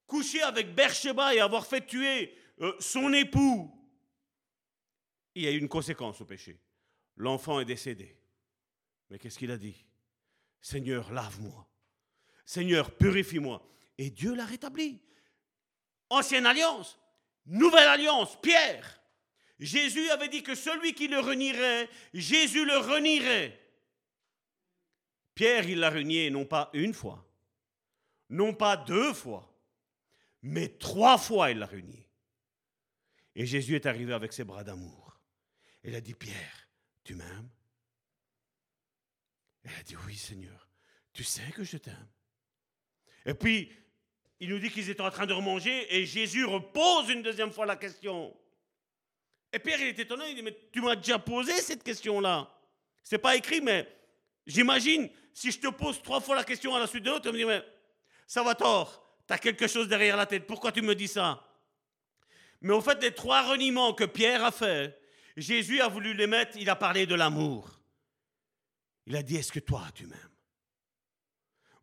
couché avec Bersheba et avoir fait tuer euh, son époux, il y a eu une conséquence au péché. L'enfant est décédé. Mais qu'est-ce qu'il a dit? Seigneur, lave-moi. Seigneur, purifie-moi. Et Dieu l'a rétabli. Ancienne alliance, nouvelle alliance, Pierre. Jésus avait dit que celui qui le renierait, Jésus le renierait. Pierre, il l'a renié non pas une fois, non pas deux fois, mais trois fois il l'a renié. Et Jésus est arrivé avec ses bras d'amour. Il a dit, Pierre, tu m'aimes? Elle a dit, oui Seigneur, tu sais que je t'aime. Et puis, il nous dit qu'ils étaient en train de remanger et Jésus repose une deuxième fois la question. Et Pierre, il est étonné, il dit, mais tu m'as déjà posé cette question-là. C'est pas écrit, mais j'imagine, si je te pose trois fois la question à la suite de l'autre, tu me dis, mais ça va tort, tu as quelque chose derrière la tête, pourquoi tu me dis ça? Mais au fait, les trois reniements que Pierre a fait, Jésus a voulu les mettre, il a parlé de l'amour. Il a dit, est-ce que toi, tu m'aimes?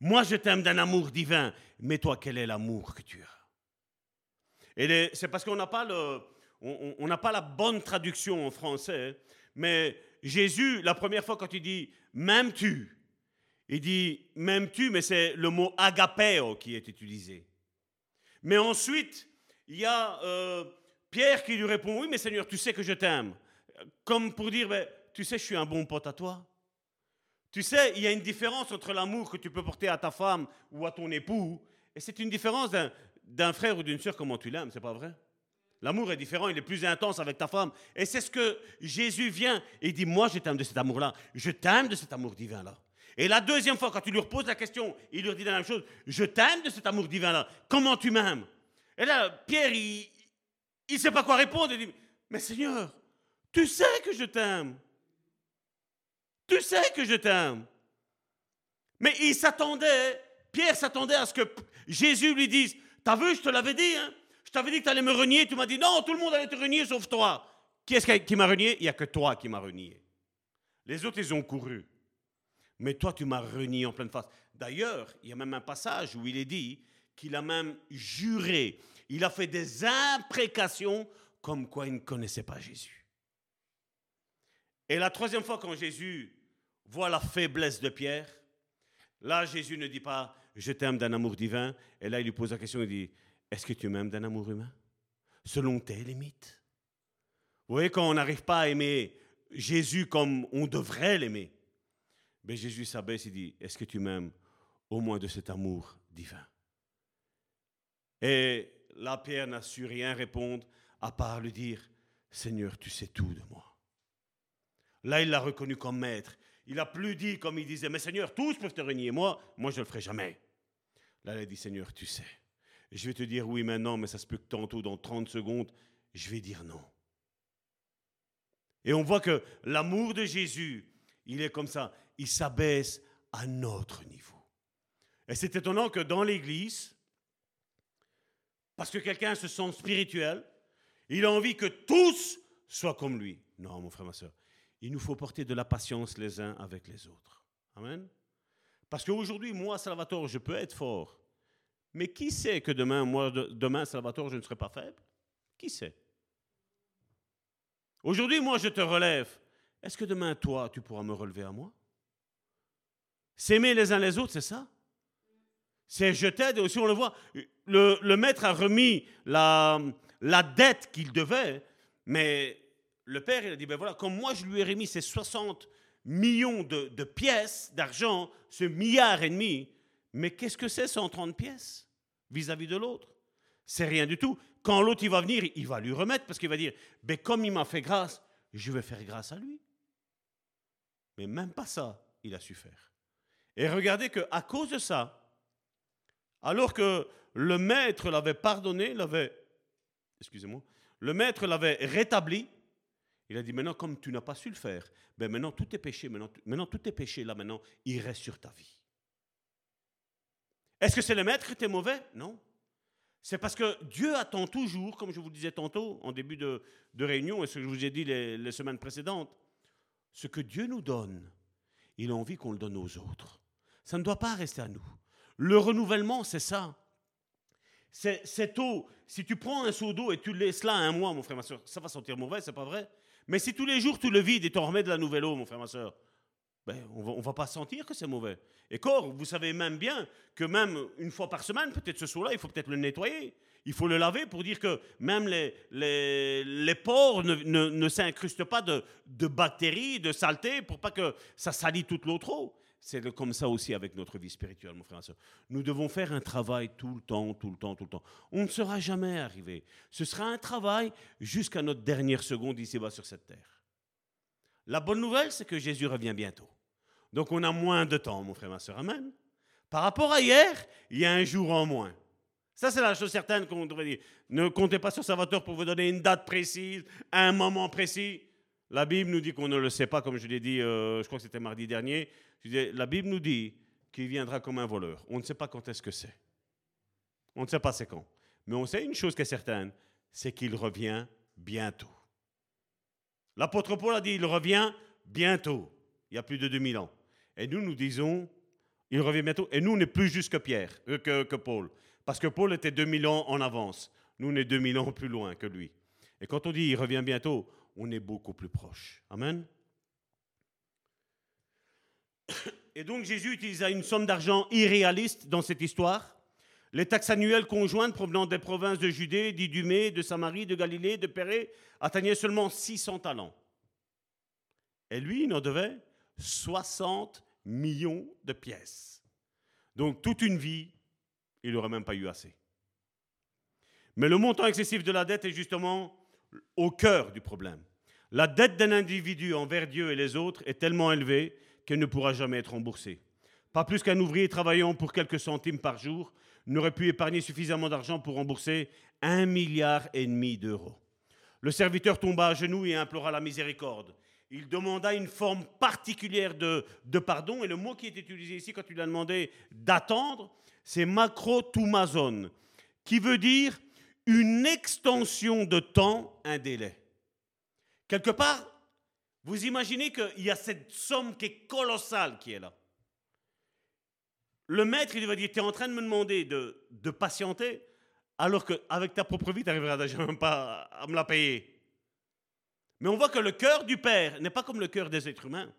Moi, je t'aime d'un amour divin, mais toi, quel est l'amour que tu as? Et c'est parce qu'on n'a pas le on n'a pas la bonne traduction en français, mais Jésus, la première fois quand il dit m'aimes-tu, il dit m'aimes-tu, mais c'est le mot agapeo qui est utilisé. Mais ensuite, il y a euh, Pierre qui lui répond oui, mais Seigneur, tu sais que je t'aime. Comme pour dire ben, tu sais, je suis un bon pote à toi. Tu sais, il y a une différence entre l'amour que tu peux porter à ta femme ou à ton époux, et c'est une différence d'un frère ou d'une soeur comment tu l'aimes, c'est pas vrai? L'amour est différent, il est plus intense avec ta femme. Et c'est ce que Jésus vient et dit, moi je t'aime de cet amour-là, je t'aime de cet amour divin-là. Et la deuxième fois, quand tu lui reposes la question, il lui dit la même chose, je t'aime de cet amour divin-là, comment tu m'aimes? Et là, Pierre, il ne sait pas quoi répondre, il dit, mais Seigneur, tu sais que je t'aime. Tu sais que je t'aime. Mais il s'attendait, Pierre s'attendait à ce que Jésus lui dise, t'as vu, je te l'avais dit, hein je t'avais dit que tu allais me renier, tu m'as dit non, tout le monde allait te renier sauf toi. Qui est-ce qui m'a renié? Il n'y a que toi qui m'as renié. Les autres, ils ont couru. Mais toi, tu m'as renié en pleine face. D'ailleurs, il y a même un passage où il est dit qu'il a même juré, il a fait des imprécations comme quoi il ne connaissait pas Jésus. Et la troisième fois, quand Jésus voit la faiblesse de Pierre, là, Jésus ne dit pas, je t'aime d'un amour divin. Et là, il lui pose la question, il dit, est-ce que tu m'aimes d'un amour humain? Selon tes limites. Vous voyez, quand on n'arrive pas à aimer Jésus comme on devrait l'aimer, mais ben, Jésus s'abaisse et dit, est-ce que tu m'aimes au moins de cet amour divin? Et la Pierre n'a su rien répondre à part lui dire, Seigneur, tu sais tout de moi. Là, il l'a reconnu comme maître. Il n'a plus dit comme il disait, mais Seigneur, tous peuvent te renier, moi, moi je ne le ferai jamais. Là, il a dit, Seigneur, tu sais je vais te dire oui maintenant, mais ça se peut que tantôt, dans 30 secondes, je vais dire non. Et on voit que l'amour de Jésus, il est comme ça, il s'abaisse à notre niveau. Et c'est étonnant que dans l'Église, parce que quelqu'un se sent spirituel, il a envie que tous soient comme lui. Non, mon frère, ma soeur, il nous faut porter de la patience les uns avec les autres. Amen. Parce qu'aujourd'hui, moi, Salvatore, je peux être fort. Mais qui sait que demain, moi, demain, Salvatore, je ne serai pas faible? Qui sait? Aujourd'hui, moi, je te relève. Est-ce que demain, toi, tu pourras me relever à moi? S'aimer les uns les autres, c'est ça? C'est je t'aide. Aussi, on le voit. Le, maître a remis la, la dette qu'il devait, mais le père, il a dit, ben voilà, comme moi, je lui ai remis ces 60 millions de, de pièces d'argent, ce milliard et demi, mais qu'est-ce que c'est 130 pièces vis-à-vis de l'autre? C'est rien du tout. Quand l'autre il va venir, il va lui remettre parce qu'il va dire ben, comme il m'a fait grâce, je vais faire grâce à lui. Mais même pas ça, il a su faire. Et regardez qu'à cause de ça, alors que le maître l'avait pardonné, l'avait, excusez-moi, Le maître l'avait rétabli. Il a dit, maintenant, comme tu n'as pas su le faire, ben maintenant tout est péché, maintenant, maintenant tout est péché, là maintenant, il reste sur ta vie. Est-ce que c'est le maître qui était mauvais? Non. C'est parce que Dieu attend toujours, comme je vous disais tantôt en début de, réunion et ce que je vous ai dit les, semaines précédentes, ce que Dieu nous donne, il a envie qu'on le donne aux autres. Ça ne doit pas rester à nous. Le renouvellement, c'est ça. Cette eau, si tu prends un seau d'eau et tu laisses là un mois, mon frère, ma soeur, ça va sentir mauvais, c'est pas vrai. Mais si tous les jours tu le vides et tu en remets de la nouvelle eau, mon frère, ma soeur, ben, on ne va, pas sentir que c'est mauvais. Et corps, vous savez même bien que même une fois par semaine, peut-être ce seau-là, il faut peut-être le nettoyer. Il faut le laver pour dire que même les, les, les pores ne, ne, s'incrustent pas de, de, bactéries, de saletés, pour pas que ça salit toute l'autre eau. C'est comme ça aussi avec notre vie spirituelle, mon frère et soeur. Nous devons faire un travail tout le temps, tout le temps, tout le temps. On ne sera jamais arrivé. Ce sera un travail jusqu'à notre dernière seconde ici-bas sur cette terre. La bonne nouvelle, c'est que Jésus revient bientôt. Donc on a moins de temps, mon frère, ma soeur. Amen. Par rapport à hier, il y a un jour en moins. Ça, c'est la chose certaine qu'on devrait dire. Ne comptez pas sur Salvatore pour vous donner une date précise, un moment précis. La Bible nous dit qu'on ne le sait pas, comme je l'ai dit, euh, je crois que c'était mardi dernier. La Bible nous dit qu'il viendra comme un voleur. On ne sait pas quand est-ce que c'est. On ne sait pas c'est quand. Mais on sait une chose qui est certaine, c'est qu'il revient bientôt. L'apôtre Paul a dit, il revient bientôt, il y a plus de 2000 ans. Et nous, nous disons, il revient bientôt. Et nous, on est plus juste que Pierre, euh, que, Paul. Parce que Paul était 2000 ans en avance. Nous, on est 2000 ans plus loin que lui. Et quand on dit il revient bientôt, on est beaucoup plus proche. Amen? *coughs* Et donc Jésus utilisa une somme d'argent irréaliste dans cette histoire. Les taxes annuelles conjointes provenant des provinces de Judée, d'Idumée, de Samarie, de Galilée, de Pérée atteignaient seulement 600 talents. Et lui, il en devait 60 millions de pièces. Donc toute une vie, il n'aurait même pas eu assez. Mais le montant excessif de la dette est justement au cœur du problème. La dette d'un individu envers Dieu et les autres est tellement élevée qu'elle ne pourra jamais être remboursée. Pas plus qu'un ouvrier travaillant pour quelques centimes par jour n'aurait pu épargner suffisamment d'argent pour rembourser un milliard et demi d'euros. Le serviteur tomba à genoux et implora la miséricorde. Il demanda une forme particulière de, pardon, et le mot qui est utilisé ici quand il a demandé d'attendre, c'est macrotoumazon, qui veut dire une extension de temps, un délai. Quelque part, vous imaginez qu'il y a cette somme qui est colossale qui est là. Le maître, il va dire, tu es en train de me demander de, patienter, alors qu'avec ta propre vie, tu n'arriveras même pas à me la payer. Mais on voit que le cœur du Père n'est pas comme le cœur des êtres humains.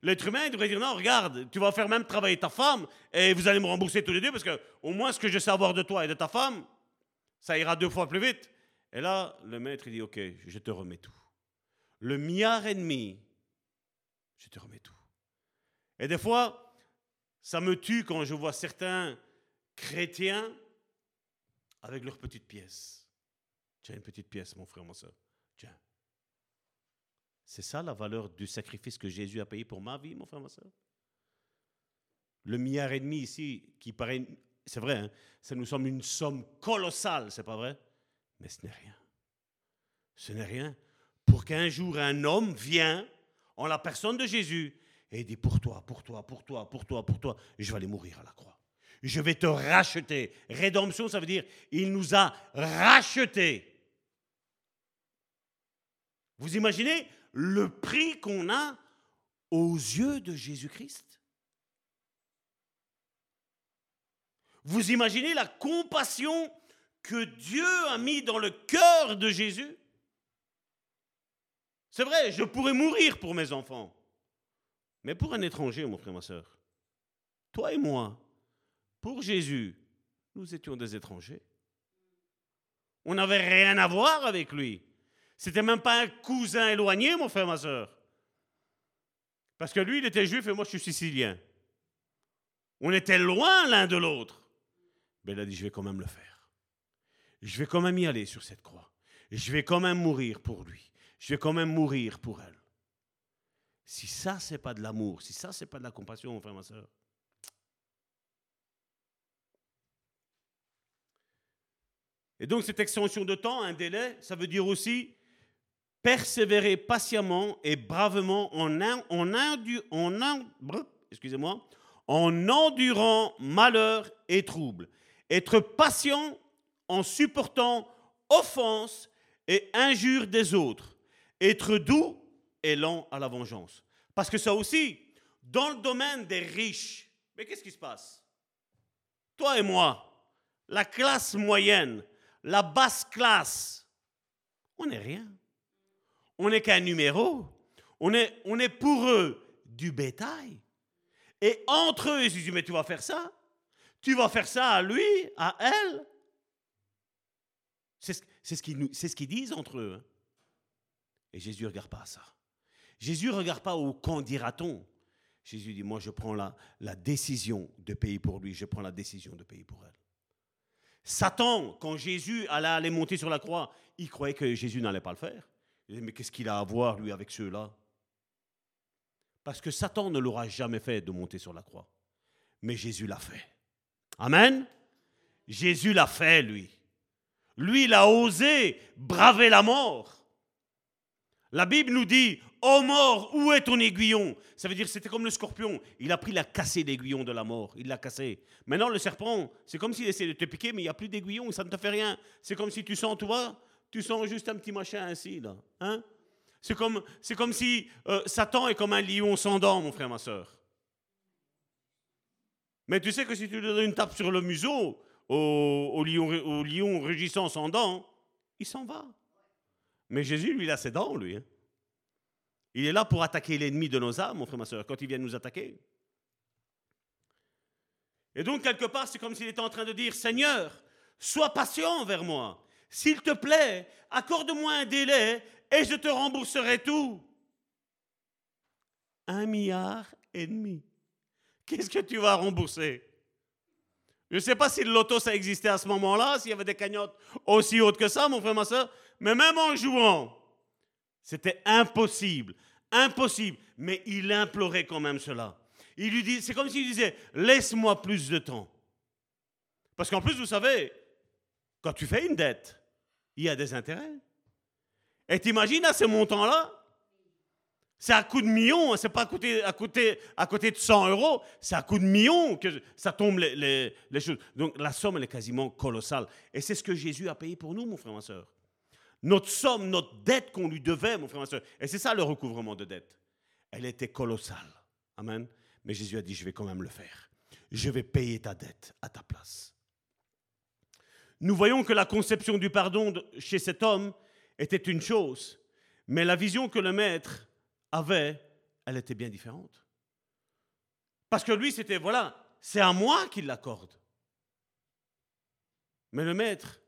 L'être humain, il devrait dire, non, regarde, tu vas faire même travailler ta femme, et vous allez me rembourser tous les deux, parce que au moins ce que je sais avoir de toi et de ta femme, ça ira deux fois plus vite. Et là, le maître, il dit, ok, je te remets tout. Le milliard et demi, je te remets tout. Et des fois, ça me tue quand je vois certains chrétiens avec leurs petites pièces. Tiens, une petite pièce, mon frère, mon soeur. Tiens. C'est ça la valeur du sacrifice que Jésus a payé pour ma vie, mon frère, ma soeur? Le milliard et demi ici, qui paraît, c'est vrai, hein, ça nous semble une somme colossale, c'est pas vrai? Mais ce n'est rien. Ce n'est rien. Pour qu'un jour un homme vienne en la personne de Jésus et dit pour toi, pour toi, pour toi, pour toi, pour toi, je vais aller mourir à la croix. Je vais te racheter. Rédemption, ça veut dire il nous a rachetés. Vous imaginez le prix qu'on a aux yeux de Jésus-Christ? Vous imaginez la compassion que Dieu a mis dans le cœur de Jésus? C'est vrai, je pourrais mourir pour mes enfants. Mais pour un étranger, mon frère, ma soeur, toi et moi, pour Jésus, nous étions des étrangers. On n'avait rien à voir avec lui. C'était même pas un cousin éloigné, mon frère, ma soeur. Parce que lui, il était juif et moi, je suis sicilien. On était loin l'un de l'autre. Mais il a dit, je vais quand même le faire. Je vais quand même y aller sur cette croix. Je vais quand même mourir pour lui. Je vais quand même mourir pour elle. Si ça, c'est pas de l'amour, si ça, c'est pas de la compassion, mon frère, ma soeur. Et donc cette extension de temps, un délai, ça veut dire aussi persévérer patiemment et bravement en, en, en, excusez-moi, en endurant malheur et trouble. Être patient en supportant offense et injures des autres. Être doux et lent à la vengeance. Parce que ça aussi, dans le domaine des riches, mais qu'est-ce qui se passe? Toi et moi, la classe moyenne, la basse classe, on n'est rien. On n'est qu'un numéro. On est, on est pour eux du bétail. Et entre eux, ils se disent, mais tu vas faire ça? Tu vas faire ça à lui, à elle? C'est ce qu'ils disent entre eux. Hein. Et Jésus ne regarde pas ça. Jésus ne regarde pas au quand dira-t-on. Jésus dit, moi je prends la, décision de payer pour lui, je prends la décision de payer pour elle. Satan, quand Jésus allait aller monter sur la croix, il croyait que Jésus n'allait pas le faire. Il disait, mais qu'est-ce qu'il a à voir, lui, avec ceux-là? Parce que Satan ne l'aura jamais fait de monter sur la croix. Mais Jésus l'a fait. Amen Jésus l'a fait, lui. Lui, il a osé braver la mort. La Bible nous dit, Oh mort, où est ton aiguillon? Ça veut dire c'était comme le scorpion. Il a pris, la cassé l'aiguillon de la mort. Il l'a cassé. Maintenant, le serpent, c'est comme s'il essayait de te piquer, mais il n'y a plus d'aiguillon, ça ne te fait rien. C'est comme si tu sens, toi, tu sens juste un petit machin ainsi, là. Hein? C'est comme, si euh, Satan est comme un lion sans dents, mon frère, ma soeur. Mais tu sais que si tu donnes une tape sur le museau au, lion, au lion rugissant sans dents, il s'en va. Mais Jésus, lui, il a ses dents, lui. Hein. Il est là pour attaquer l'ennemi de nos âmes, mon frère, ma soeur, quand il vient nous attaquer. Et donc, quelque part, c'est comme s'il était en train de dire, Seigneur, sois patient envers moi. S'il te plaît, accorde-moi un délai et je te rembourserai tout. Un milliard et demi. Qu'est-ce que tu vas rembourser? Je ne sais pas si le loto, ça existait à ce moment-là, s'il y avait des cagnottes aussi hautes que ça, mon frère, ma soeur, mais même en jouant, c'était impossible, impossible. Mais il implorait quand même cela. Il lui dit, c'est comme s'il disait, laisse-moi plus de temps. Parce qu'en plus, vous savez, quand tu fais une dette, il y a des intérêts. Et t'imagines à ce montant-là, c'est à coup de millions, hein, c'est pas à côté, à, côté, à côté de 100 euros, c'est à coup de millions que ça tombe les, les choses. Donc la somme, elle est quasiment colossale. Et c'est ce que Jésus a payé pour nous, mon frère, ma soeur notre somme, notre dette qu'on lui devait, mon frère, ma soeur. Et c'est ça le recouvrement de dette. Elle était colossale. Amen. Mais Jésus a dit, je vais quand même le faire. Je vais payer ta dette à ta place. Nous voyons que la conception du pardon chez cet homme était une chose, mais la vision que le maître avait, elle était bien différente. Parce que lui, c'était, voilà, c'est à moi qu'il l'accorde. Mais le maître,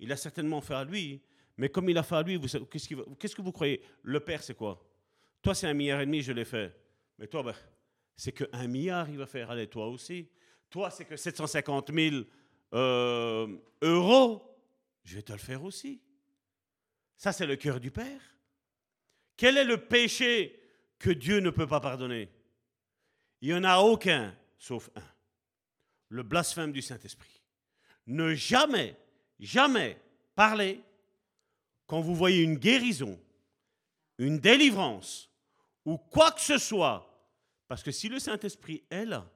il a certainement fait à lui mais comme il a fait à lui, qu'est-ce, que vous croyez? Le Père, c'est quoi? Toi, c'est un milliard et demi, je l'ai fait. Mais toi, ben, c'est qu'un milliard, il va faire. Allez, toi aussi. Toi, c'est que 750 000 euh, euros, je vais te le faire aussi. Ça, c'est le cœur du Père. Quel est le péché que Dieu ne peut pas pardonner? Il n'y en a aucun, sauf un. Le blasphème du Saint-Esprit. Ne jamais, jamais parler quand vous voyez une guérison, une délivrance ou quoi que ce soit, parce que si le Saint-Esprit est là,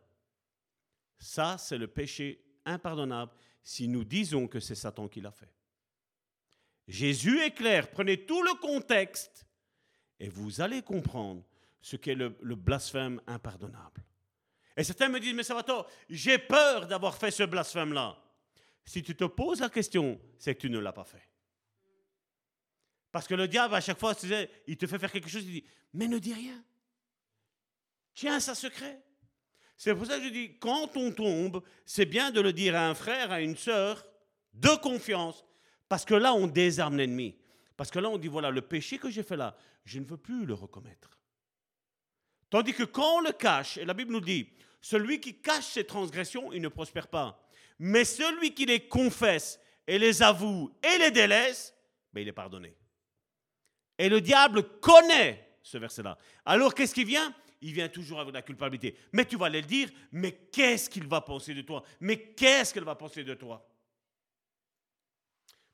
ça c'est le péché impardonnable si nous disons que c'est Satan qui l'a fait. Jésus est clair, prenez tout le contexte et vous allez comprendre ce qu'est le, blasphème impardonnable. Et certains me disent, mais ça va tort, j'ai peur d'avoir fait ce blasphème-là. Si tu te poses la question, c'est que tu ne l'as pas fait. Parce que le diable, à chaque fois, il te fait faire quelque chose, il dit, mais ne dis rien. Tiens ça secret. C'est pour ça que je dis, quand on tombe, c'est bien de le dire à un frère, à une sœur, de confiance, parce que là, on désarme l'ennemi. Parce que là, on dit, voilà, le péché que j'ai fait là, je ne veux plus le recommettre. Tandis que quand on le cache, et la Bible nous dit, celui qui cache ses transgressions, il ne prospère pas. Mais celui qui les confesse et les avoue et les délaisse, ben, il est pardonné. Et le diable connaît ce verset-là. Alors qu'est-ce qui vient? Il vient toujours avec la culpabilité. Mais tu vas aller le dire, mais qu'est-ce qu'il va penser de toi? Mais qu'est-ce qu'elle va penser de toi?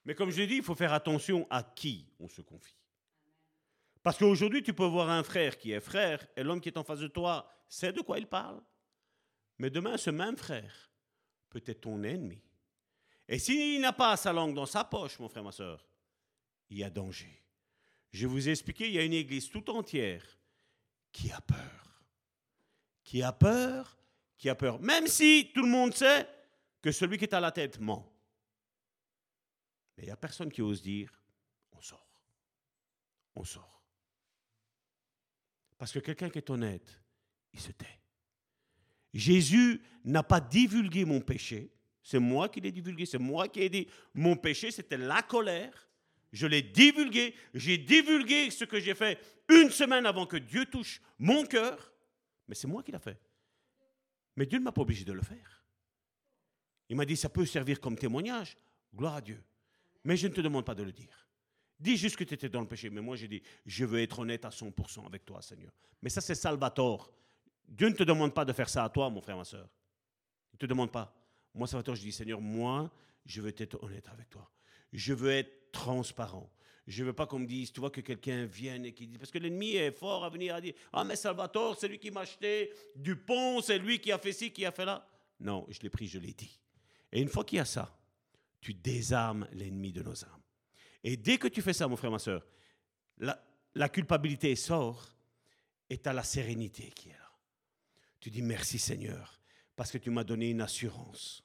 Mais comme je l'ai dit, il faut faire attention à qui on se confie. Parce qu'aujourd'hui, tu peux voir un frère qui est frère et l'homme qui est en face de toi sait de quoi il parle. Mais demain, ce même frère peut être ton ennemi. Et s'il n'a pas sa langue dans sa poche, mon frère, ma soeur, il y a danger. Je vous ai expliqué, il y a une église tout entière qui a peur. Qui a peur, qui a peur. Même si tout le monde sait que celui qui est à la tête ment. Mais il n'y a personne qui ose dire, on sort. On sort. Parce que quelqu'un qui est honnête, il se tait. Jésus n'a pas divulgué mon péché. C'est moi qui l'ai divulgué. C'est moi qui ai dit mon péché, c'était la colère. Je l'ai divulgué. J'ai divulgué ce que j'ai fait une semaine avant que Dieu touche mon cœur. Mais c'est moi qui l'ai fait. Mais Dieu ne m'a pas obligé de le faire. Il m'a dit, ça peut servir comme témoignage. Gloire à Dieu. Mais je ne te demande pas de le dire. Dis juste que tu étais dans le péché. Mais moi, j'ai dit, je veux être honnête à 100% avec toi, Seigneur. Mais ça, c'est Salvatore. Dieu ne te demande pas de faire ça à toi, mon frère, ma soeur. Il ne te demande pas. Moi, Salvatore, je dis, Seigneur, moi, je veux être honnête avec toi. Je veux être transparent. Je ne veux pas qu'on me dise, tu vois, que quelqu'un vienne et qui dit, parce que l'ennemi est fort à venir à dire, ah mais Salvatore, c'est lui qui m'a acheté du pont, c'est lui qui a fait ci, qui a fait là. Non, je l'ai pris, je l'ai dit. Et une fois qu'il y a ça, tu désarmes l'ennemi de nos âmes. Et dès que tu fais ça, mon frère, ma soeur, la, la culpabilité sort et tu as la sérénité qui est là. Tu dis merci Seigneur, parce que tu m'as donné une assurance.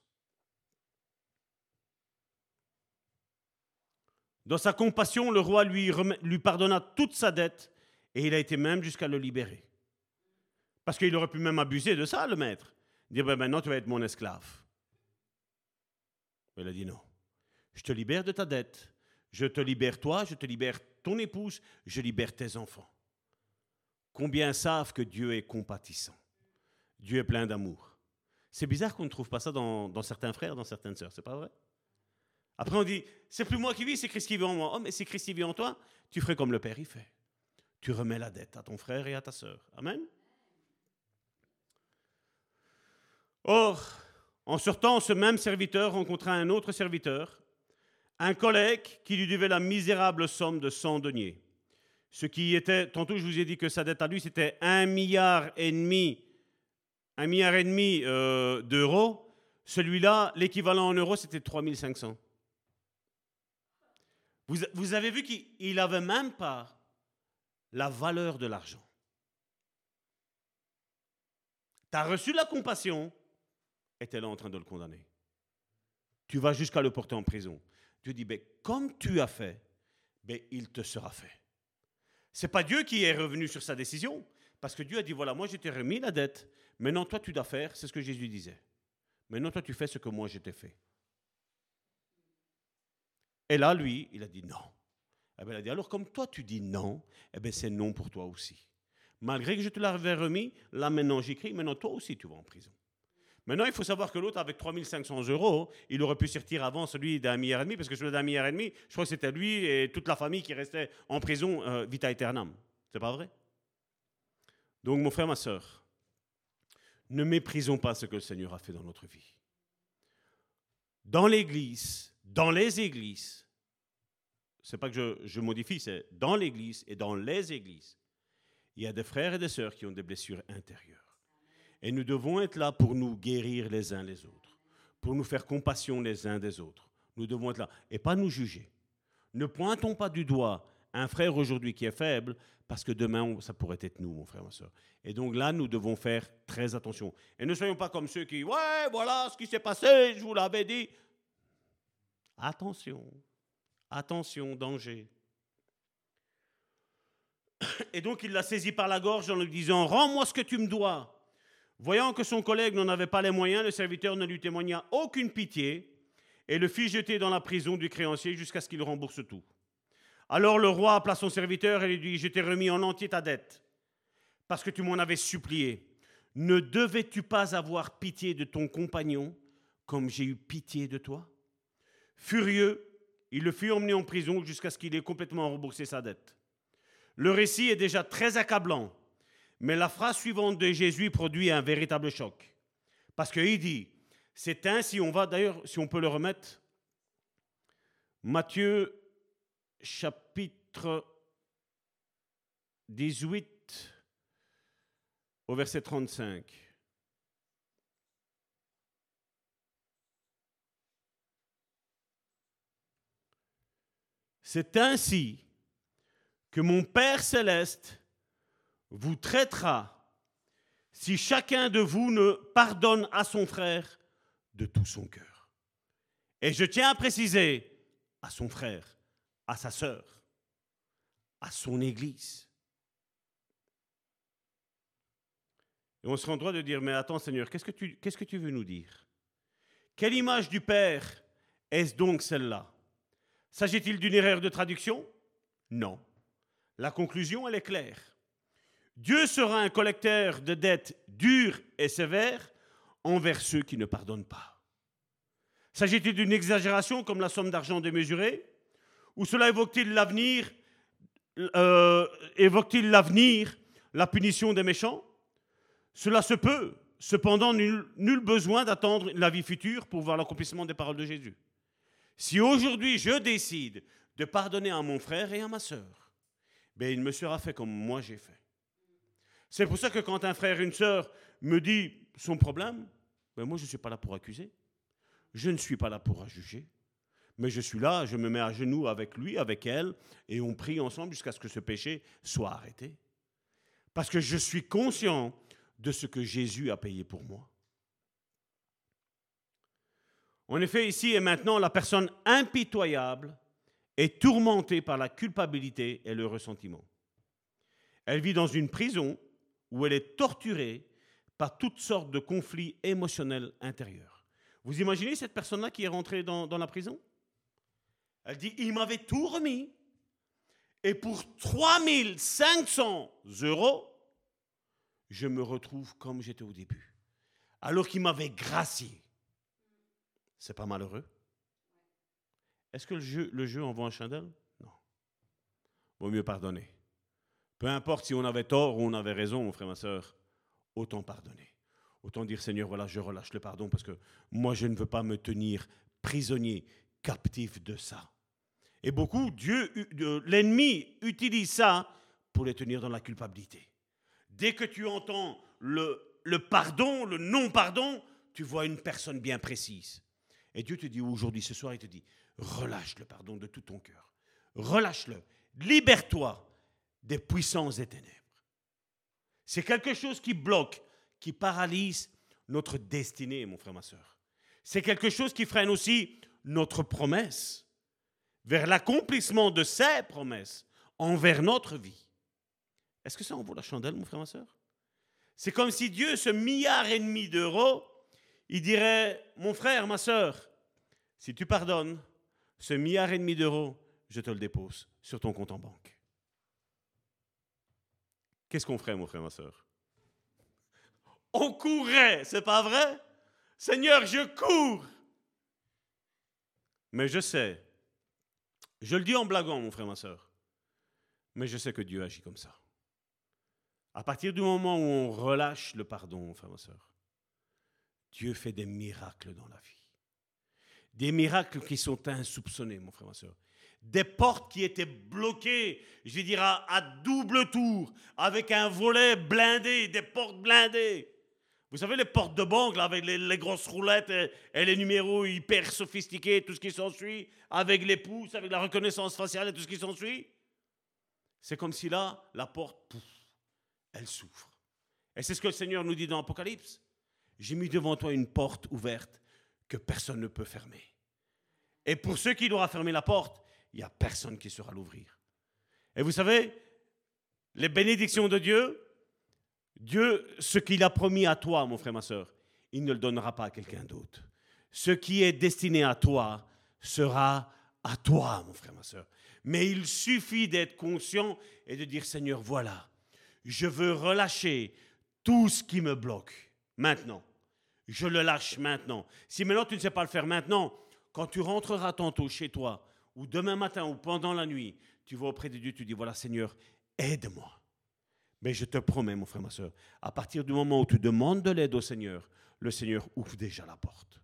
Dans sa compassion, le roi lui, pardonna toute sa dette et il a été même jusqu'à le libérer. Parce qu'il aurait pu même abuser de ça, le maître. Dire, ben maintenant tu vas être mon esclave. il a dit non. Je te libère de ta dette. Je te libère toi, je te libère ton épouse, je libère tes enfants. Combien savent que Dieu est compatissant Dieu est plein d'amour. C'est bizarre qu'on ne trouve pas ça dans, dans certains frères, dans certaines sœurs, c'est pas vrai? Après, on dit, c'est plus moi qui vis, c'est Christ qui vit en moi. Oh, mais si Christ qui vit en toi, tu ferais comme le Père y fait. Tu remets la dette à ton frère et à ta sœur. Amen. Or, en sortant, ce même serviteur rencontra un autre serviteur, un collègue qui lui devait la misérable somme de 100 deniers. Ce qui était, tantôt je vous ai dit que sa dette à lui, c'était un milliard et demi, un milliard et demi euh, d'euros. Celui-là, l'équivalent en euros, c'était 3500. Vous, avez vu qu'il n'avait même pas la valeur de l'argent. Tu as reçu la compassion et tu es là en train de le condamner. Tu vas jusqu'à le porter en prison. Tu dis, ben, comme tu as fait, ben, il te sera fait. Ce n'est pas Dieu qui est revenu sur sa décision, parce que Dieu a dit, voilà, moi je t'ai remis la dette, maintenant toi tu dois faire, c'est ce que Jésus disait. Maintenant toi tu fais ce que moi je t'ai fait. Et là, lui, il a dit non. Eh bien, il a dit, alors comme toi tu dis non, eh bien, c'est non pour toi aussi. Malgré que je te l'avais remis, là maintenant j'écris, maintenant toi aussi tu vas en prison. Maintenant, il faut savoir que l'autre, avec 3500 euros, il aurait pu sortir avant celui d'un milliard et demi, parce que celui d'un milliard et demi, je crois que c'était lui et toute la famille qui restait en prison euh, vita aeternam. C'est pas vrai? Donc, mon frère, ma soeur, ne méprisons pas ce que le Seigneur a fait dans notre vie. Dans l'Église, dans les églises, c'est pas que je, modifie, c'est dans l'église et dans les églises, il y a des frères et des sœurs qui ont des blessures intérieures. Et nous devons être là pour nous guérir les uns les autres, pour nous faire compassion les uns des autres. Nous devons être là et pas nous juger. Ne pointons pas du doigt un frère aujourd'hui qui est faible, parce que demain, ça pourrait être nous, mon frère, ma soeur. Et donc là, nous devons faire très attention. Et ne soyons pas comme ceux qui, ouais, voilà ce qui s'est passé, je vous l'avais dit. Attention, attention, danger. Et donc il l'a saisi par la gorge en lui disant, Rends-moi ce que tu me dois. Voyant que son collègue n'en avait pas les moyens, le serviteur ne lui témoigna aucune pitié et le fit jeter dans la prison du créancier jusqu'à ce qu'il rembourse tout. Alors le roi appela son serviteur et lui dit, Je t'ai remis en entier ta dette, parce que tu m'en avais supplié. Ne devais-tu pas avoir pitié de ton compagnon comme j'ai eu pitié de toi? Furieux, il le fit emmener en prison jusqu'à ce qu'il ait complètement remboursé sa dette. Le récit est déjà très accablant, mais la phrase suivante de Jésus produit un véritable choc. Parce qu'il dit, c'est ainsi, on va d'ailleurs, si on peut le remettre, Matthieu chapitre 18 au verset 35. C'est ainsi que mon Père céleste vous traitera si chacun de vous ne pardonne à son frère de tout son cœur. Et je tiens à préciser à son frère, à sa sœur, à son Église. Et on se en droit de dire, mais attends Seigneur, qu'est-ce que tu veux nous dire? Quelle image du Père est-ce donc celle-là? S'agit-il d'une erreur de traduction? Non. La conclusion, elle est claire. Dieu sera un collecteur de dettes dures et sévères envers ceux qui ne pardonnent pas. S'agit-il d'une exagération comme la somme d'argent démesurée? Ou cela évoque-t-il l'avenir euh, la punition des méchants? Cela se peut. Cependant, nul besoin d'attendre la vie future pour voir l'accomplissement des paroles de Jésus. Si aujourd'hui je décide de pardonner à mon frère et à ma sœur, ben il me sera fait comme moi j'ai fait. C'est pour ça que quand un frère et une sœur me dit son problème, ben moi je ne suis pas là pour accuser. Je ne suis pas là pour juger. Mais je suis là, je me mets à genoux avec lui, avec elle, et on prie ensemble jusqu'à ce que ce péché soit arrêté. Parce que je suis conscient de ce que Jésus a payé pour moi. En effet, ici et maintenant, la personne impitoyable est tourmentée par la culpabilité et le ressentiment. Elle vit dans une prison où elle est torturée par toutes sortes de conflits émotionnels intérieurs. Vous imaginez cette personne-là qui est rentrée dans, la prison? Elle dit, il m'avait tout remis. Et pour 3500 euros, je me retrouve comme j'étais au début. Alors qu'il m'avait gracié. C'est pas malheureux? Est-ce que le jeu, le jeu en vaut un chandelle? Non. Vaut mieux pardonner. Peu importe si on avait tort ou on avait raison, mon frère, ma soeur, autant pardonner. Autant dire, Seigneur, voilà, je relâche le pardon parce que moi, je ne veux pas me tenir prisonnier, captif de ça. Et beaucoup, Dieu, l'ennemi utilise ça pour les tenir dans la culpabilité. Dès que tu entends le pardon, le non-pardon, tu vois une personne bien précise. Et Dieu te dit aujourd'hui, ce soir, il te dit, relâche le pardon de tout ton cœur. Relâche-le. Libère-toi des puissances des ténèbres. C'est quelque chose qui bloque, qui paralyse notre destinée, mon frère, ma soeur. C'est quelque chose qui freine aussi notre promesse vers l'accomplissement de ses promesses envers notre vie. Est-ce que ça en vaut la chandelle, mon frère, ma soeur C'est comme si Dieu, ce milliard et demi d'euros, il dirait, mon frère, ma soeur, si tu pardonnes, ce milliard et demi d'euros, je te le dépose sur ton compte en banque. Qu'est-ce qu'on ferait, mon frère, ma soeur On courrait, c'est pas vrai? Seigneur, je cours. Mais je sais, je le dis en blaguant, mon frère, ma soeur, mais je sais que Dieu agit comme ça. À partir du moment où on relâche le pardon, mon frère, ma soeur, Dieu fait des miracles dans la vie. Des miracles qui sont insoupçonnés, mon frère, ma soeur. Des portes qui étaient bloquées, je dire à, double tour, avec un volet blindé, des portes blindées. Vous savez, les portes de banque, là, avec les, grosses roulettes et, les numéros hyper sophistiqués, tout ce qui s'ensuit, avec les pouces, avec la reconnaissance faciale et tout ce qui s'ensuit. C'est comme si là, la porte, pouf, elle souffre. Et c'est ce que le Seigneur nous dit dans l'Apocalypse. J'ai mis devant toi une porte ouverte que personne ne peut fermer. Et pour ceux qui doivent fermer la porte, il n'y a personne qui saura l'ouvrir. Et vous savez, les bénédictions de Dieu, Dieu, ce qu'il a promis à toi, mon frère, ma soeur, il ne le donnera pas à quelqu'un d'autre. Ce qui est destiné à toi sera à toi, mon frère, ma soeur. Mais il suffit d'être conscient et de dire, Seigneur, voilà, je veux relâcher tout ce qui me bloque maintenant je le lâche maintenant. Si maintenant tu ne sais pas le faire maintenant, quand tu rentreras tantôt chez toi, ou demain matin, ou pendant la nuit, tu vas auprès de Dieu, tu dis, voilà Seigneur, aide-moi. Mais je te promets, mon frère, ma soeur, à partir du moment où tu demandes de l'aide au Seigneur, le Seigneur ouvre déjà la porte.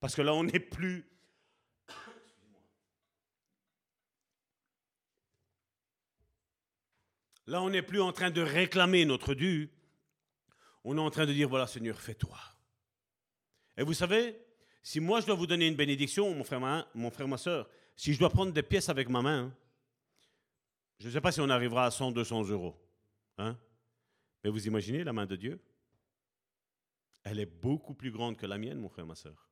Parce que là, on n'est plus... Là, on n'est plus en train de réclamer notre dû, on est en train de dire, voilà Seigneur, fais-toi. Et vous savez, si moi je dois vous donner une bénédiction, mon frère, ma, mon frère, ma soeur, si je dois prendre des pièces avec ma main, je ne sais pas si on arrivera à 100, 200 euros. Hein? Mais vous imaginez la main de Dieu? Elle est beaucoup plus grande que la mienne, mon frère, ma soeur.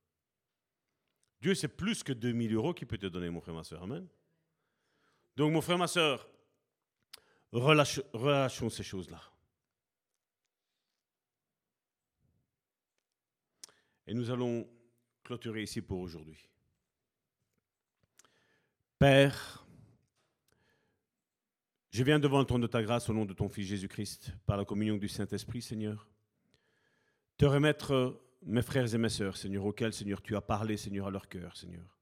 Dieu, c'est plus que 2000 euros qu'il peut te donner, mon frère, ma soeur. Amen. Donc, mon frère, ma soeur, relâchons ces choses-là. Et nous allons clôturer ici pour aujourd'hui. Père, je viens devant le trône de ta grâce au nom de ton Fils Jésus-Christ, par la communion du Saint-Esprit, Seigneur, te remettre mes frères et mes sœurs, Seigneur, auxquels, Seigneur, tu as parlé, Seigneur, à leur cœur, Seigneur.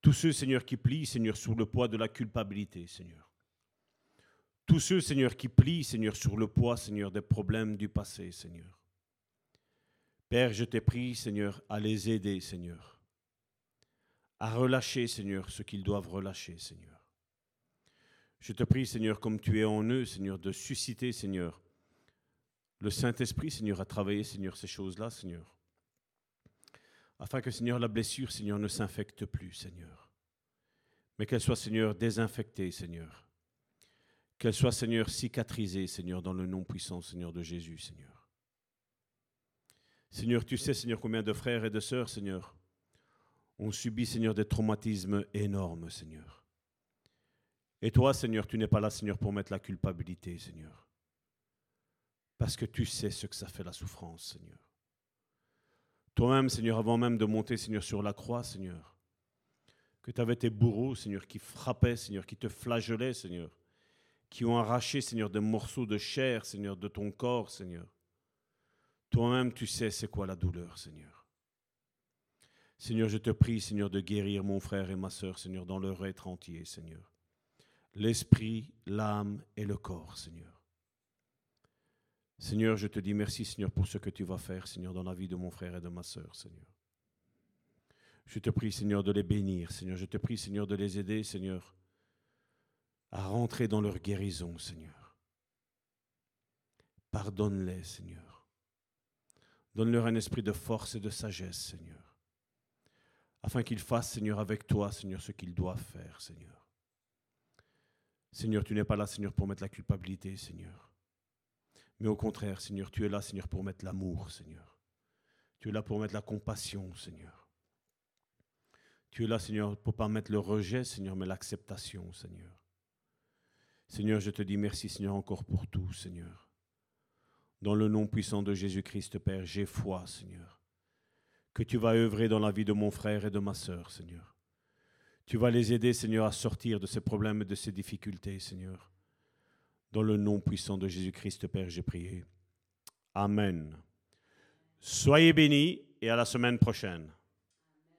Tous ceux, Seigneur, qui plient, Seigneur, sous le poids de la culpabilité, Seigneur. Tous ceux, Seigneur, qui plient, Seigneur, sur le poids, Seigneur, des problèmes du passé, Seigneur. Père, je t'ai pris, Seigneur, à les aider, Seigneur. À relâcher, Seigneur, ce qu'ils doivent relâcher, Seigneur. Je te prie, Seigneur, comme tu es en eux, Seigneur, de susciter, Seigneur, le Saint-Esprit, Seigneur, à travailler, Seigneur, ces choses-là, Seigneur. Afin que, Seigneur, la blessure, Seigneur, ne s'infecte plus, Seigneur. Mais qu'elle soit, Seigneur, désinfectée, Seigneur. Qu'elle soit, Seigneur, cicatrisée, Seigneur, dans le nom puissant, Seigneur, de Jésus, Seigneur. Seigneur, tu sais, Seigneur, combien de frères et de sœurs, Seigneur, ont subi, Seigneur, des traumatismes énormes, Seigneur. Et toi, Seigneur, tu n'es pas là, Seigneur, pour mettre la culpabilité, Seigneur. Parce que tu sais ce que ça fait la souffrance, Seigneur. Toi-même, Seigneur, avant même de monter, Seigneur, sur la croix, Seigneur, que tu avais tes bourreaux, Seigneur, qui frappaient, Seigneur, qui te flagellaient, Seigneur, qui ont arraché, Seigneur, des morceaux de chair, Seigneur, de ton corps, Seigneur. Toi-même, tu sais c'est quoi la douleur, Seigneur. Seigneur, je te prie, Seigneur, de guérir mon frère et ma sœur, Seigneur, dans leur être entier, Seigneur. L'esprit, l'âme et le corps, Seigneur. Seigneur, je te dis merci, Seigneur, pour ce que tu vas faire, Seigneur, dans la vie de mon frère et de ma sœur, Seigneur. Je te prie, Seigneur, de les bénir, Seigneur. Je te prie, Seigneur, de les aider, Seigneur, à rentrer dans leur guérison, Seigneur. Pardonne-les, Seigneur. Donne-leur un esprit de force et de sagesse, Seigneur. Afin qu'ils fassent, Seigneur, avec toi, Seigneur, ce qu'ils doivent faire, Seigneur. Seigneur, tu n'es pas là, Seigneur, pour mettre la culpabilité, Seigneur. Mais au contraire, Seigneur, tu es là, Seigneur, pour mettre l'amour, Seigneur. Tu es là pour mettre la compassion, Seigneur. Tu es là, Seigneur, pour pas mettre le rejet, Seigneur, mais l'acceptation, Seigneur. Seigneur, je te dis merci, Seigneur, encore pour tout, Seigneur. Dans le nom puissant de Jésus-Christ, Père, j'ai foi, Seigneur, que tu vas œuvrer dans la vie de mon frère et de ma sœur, Seigneur. Tu vas les aider, Seigneur, à sortir de ces problèmes et de ces difficultés, Seigneur. Dans le nom puissant de Jésus-Christ, Père, j'ai prié. Amen. Soyez bénis et à la semaine prochaine.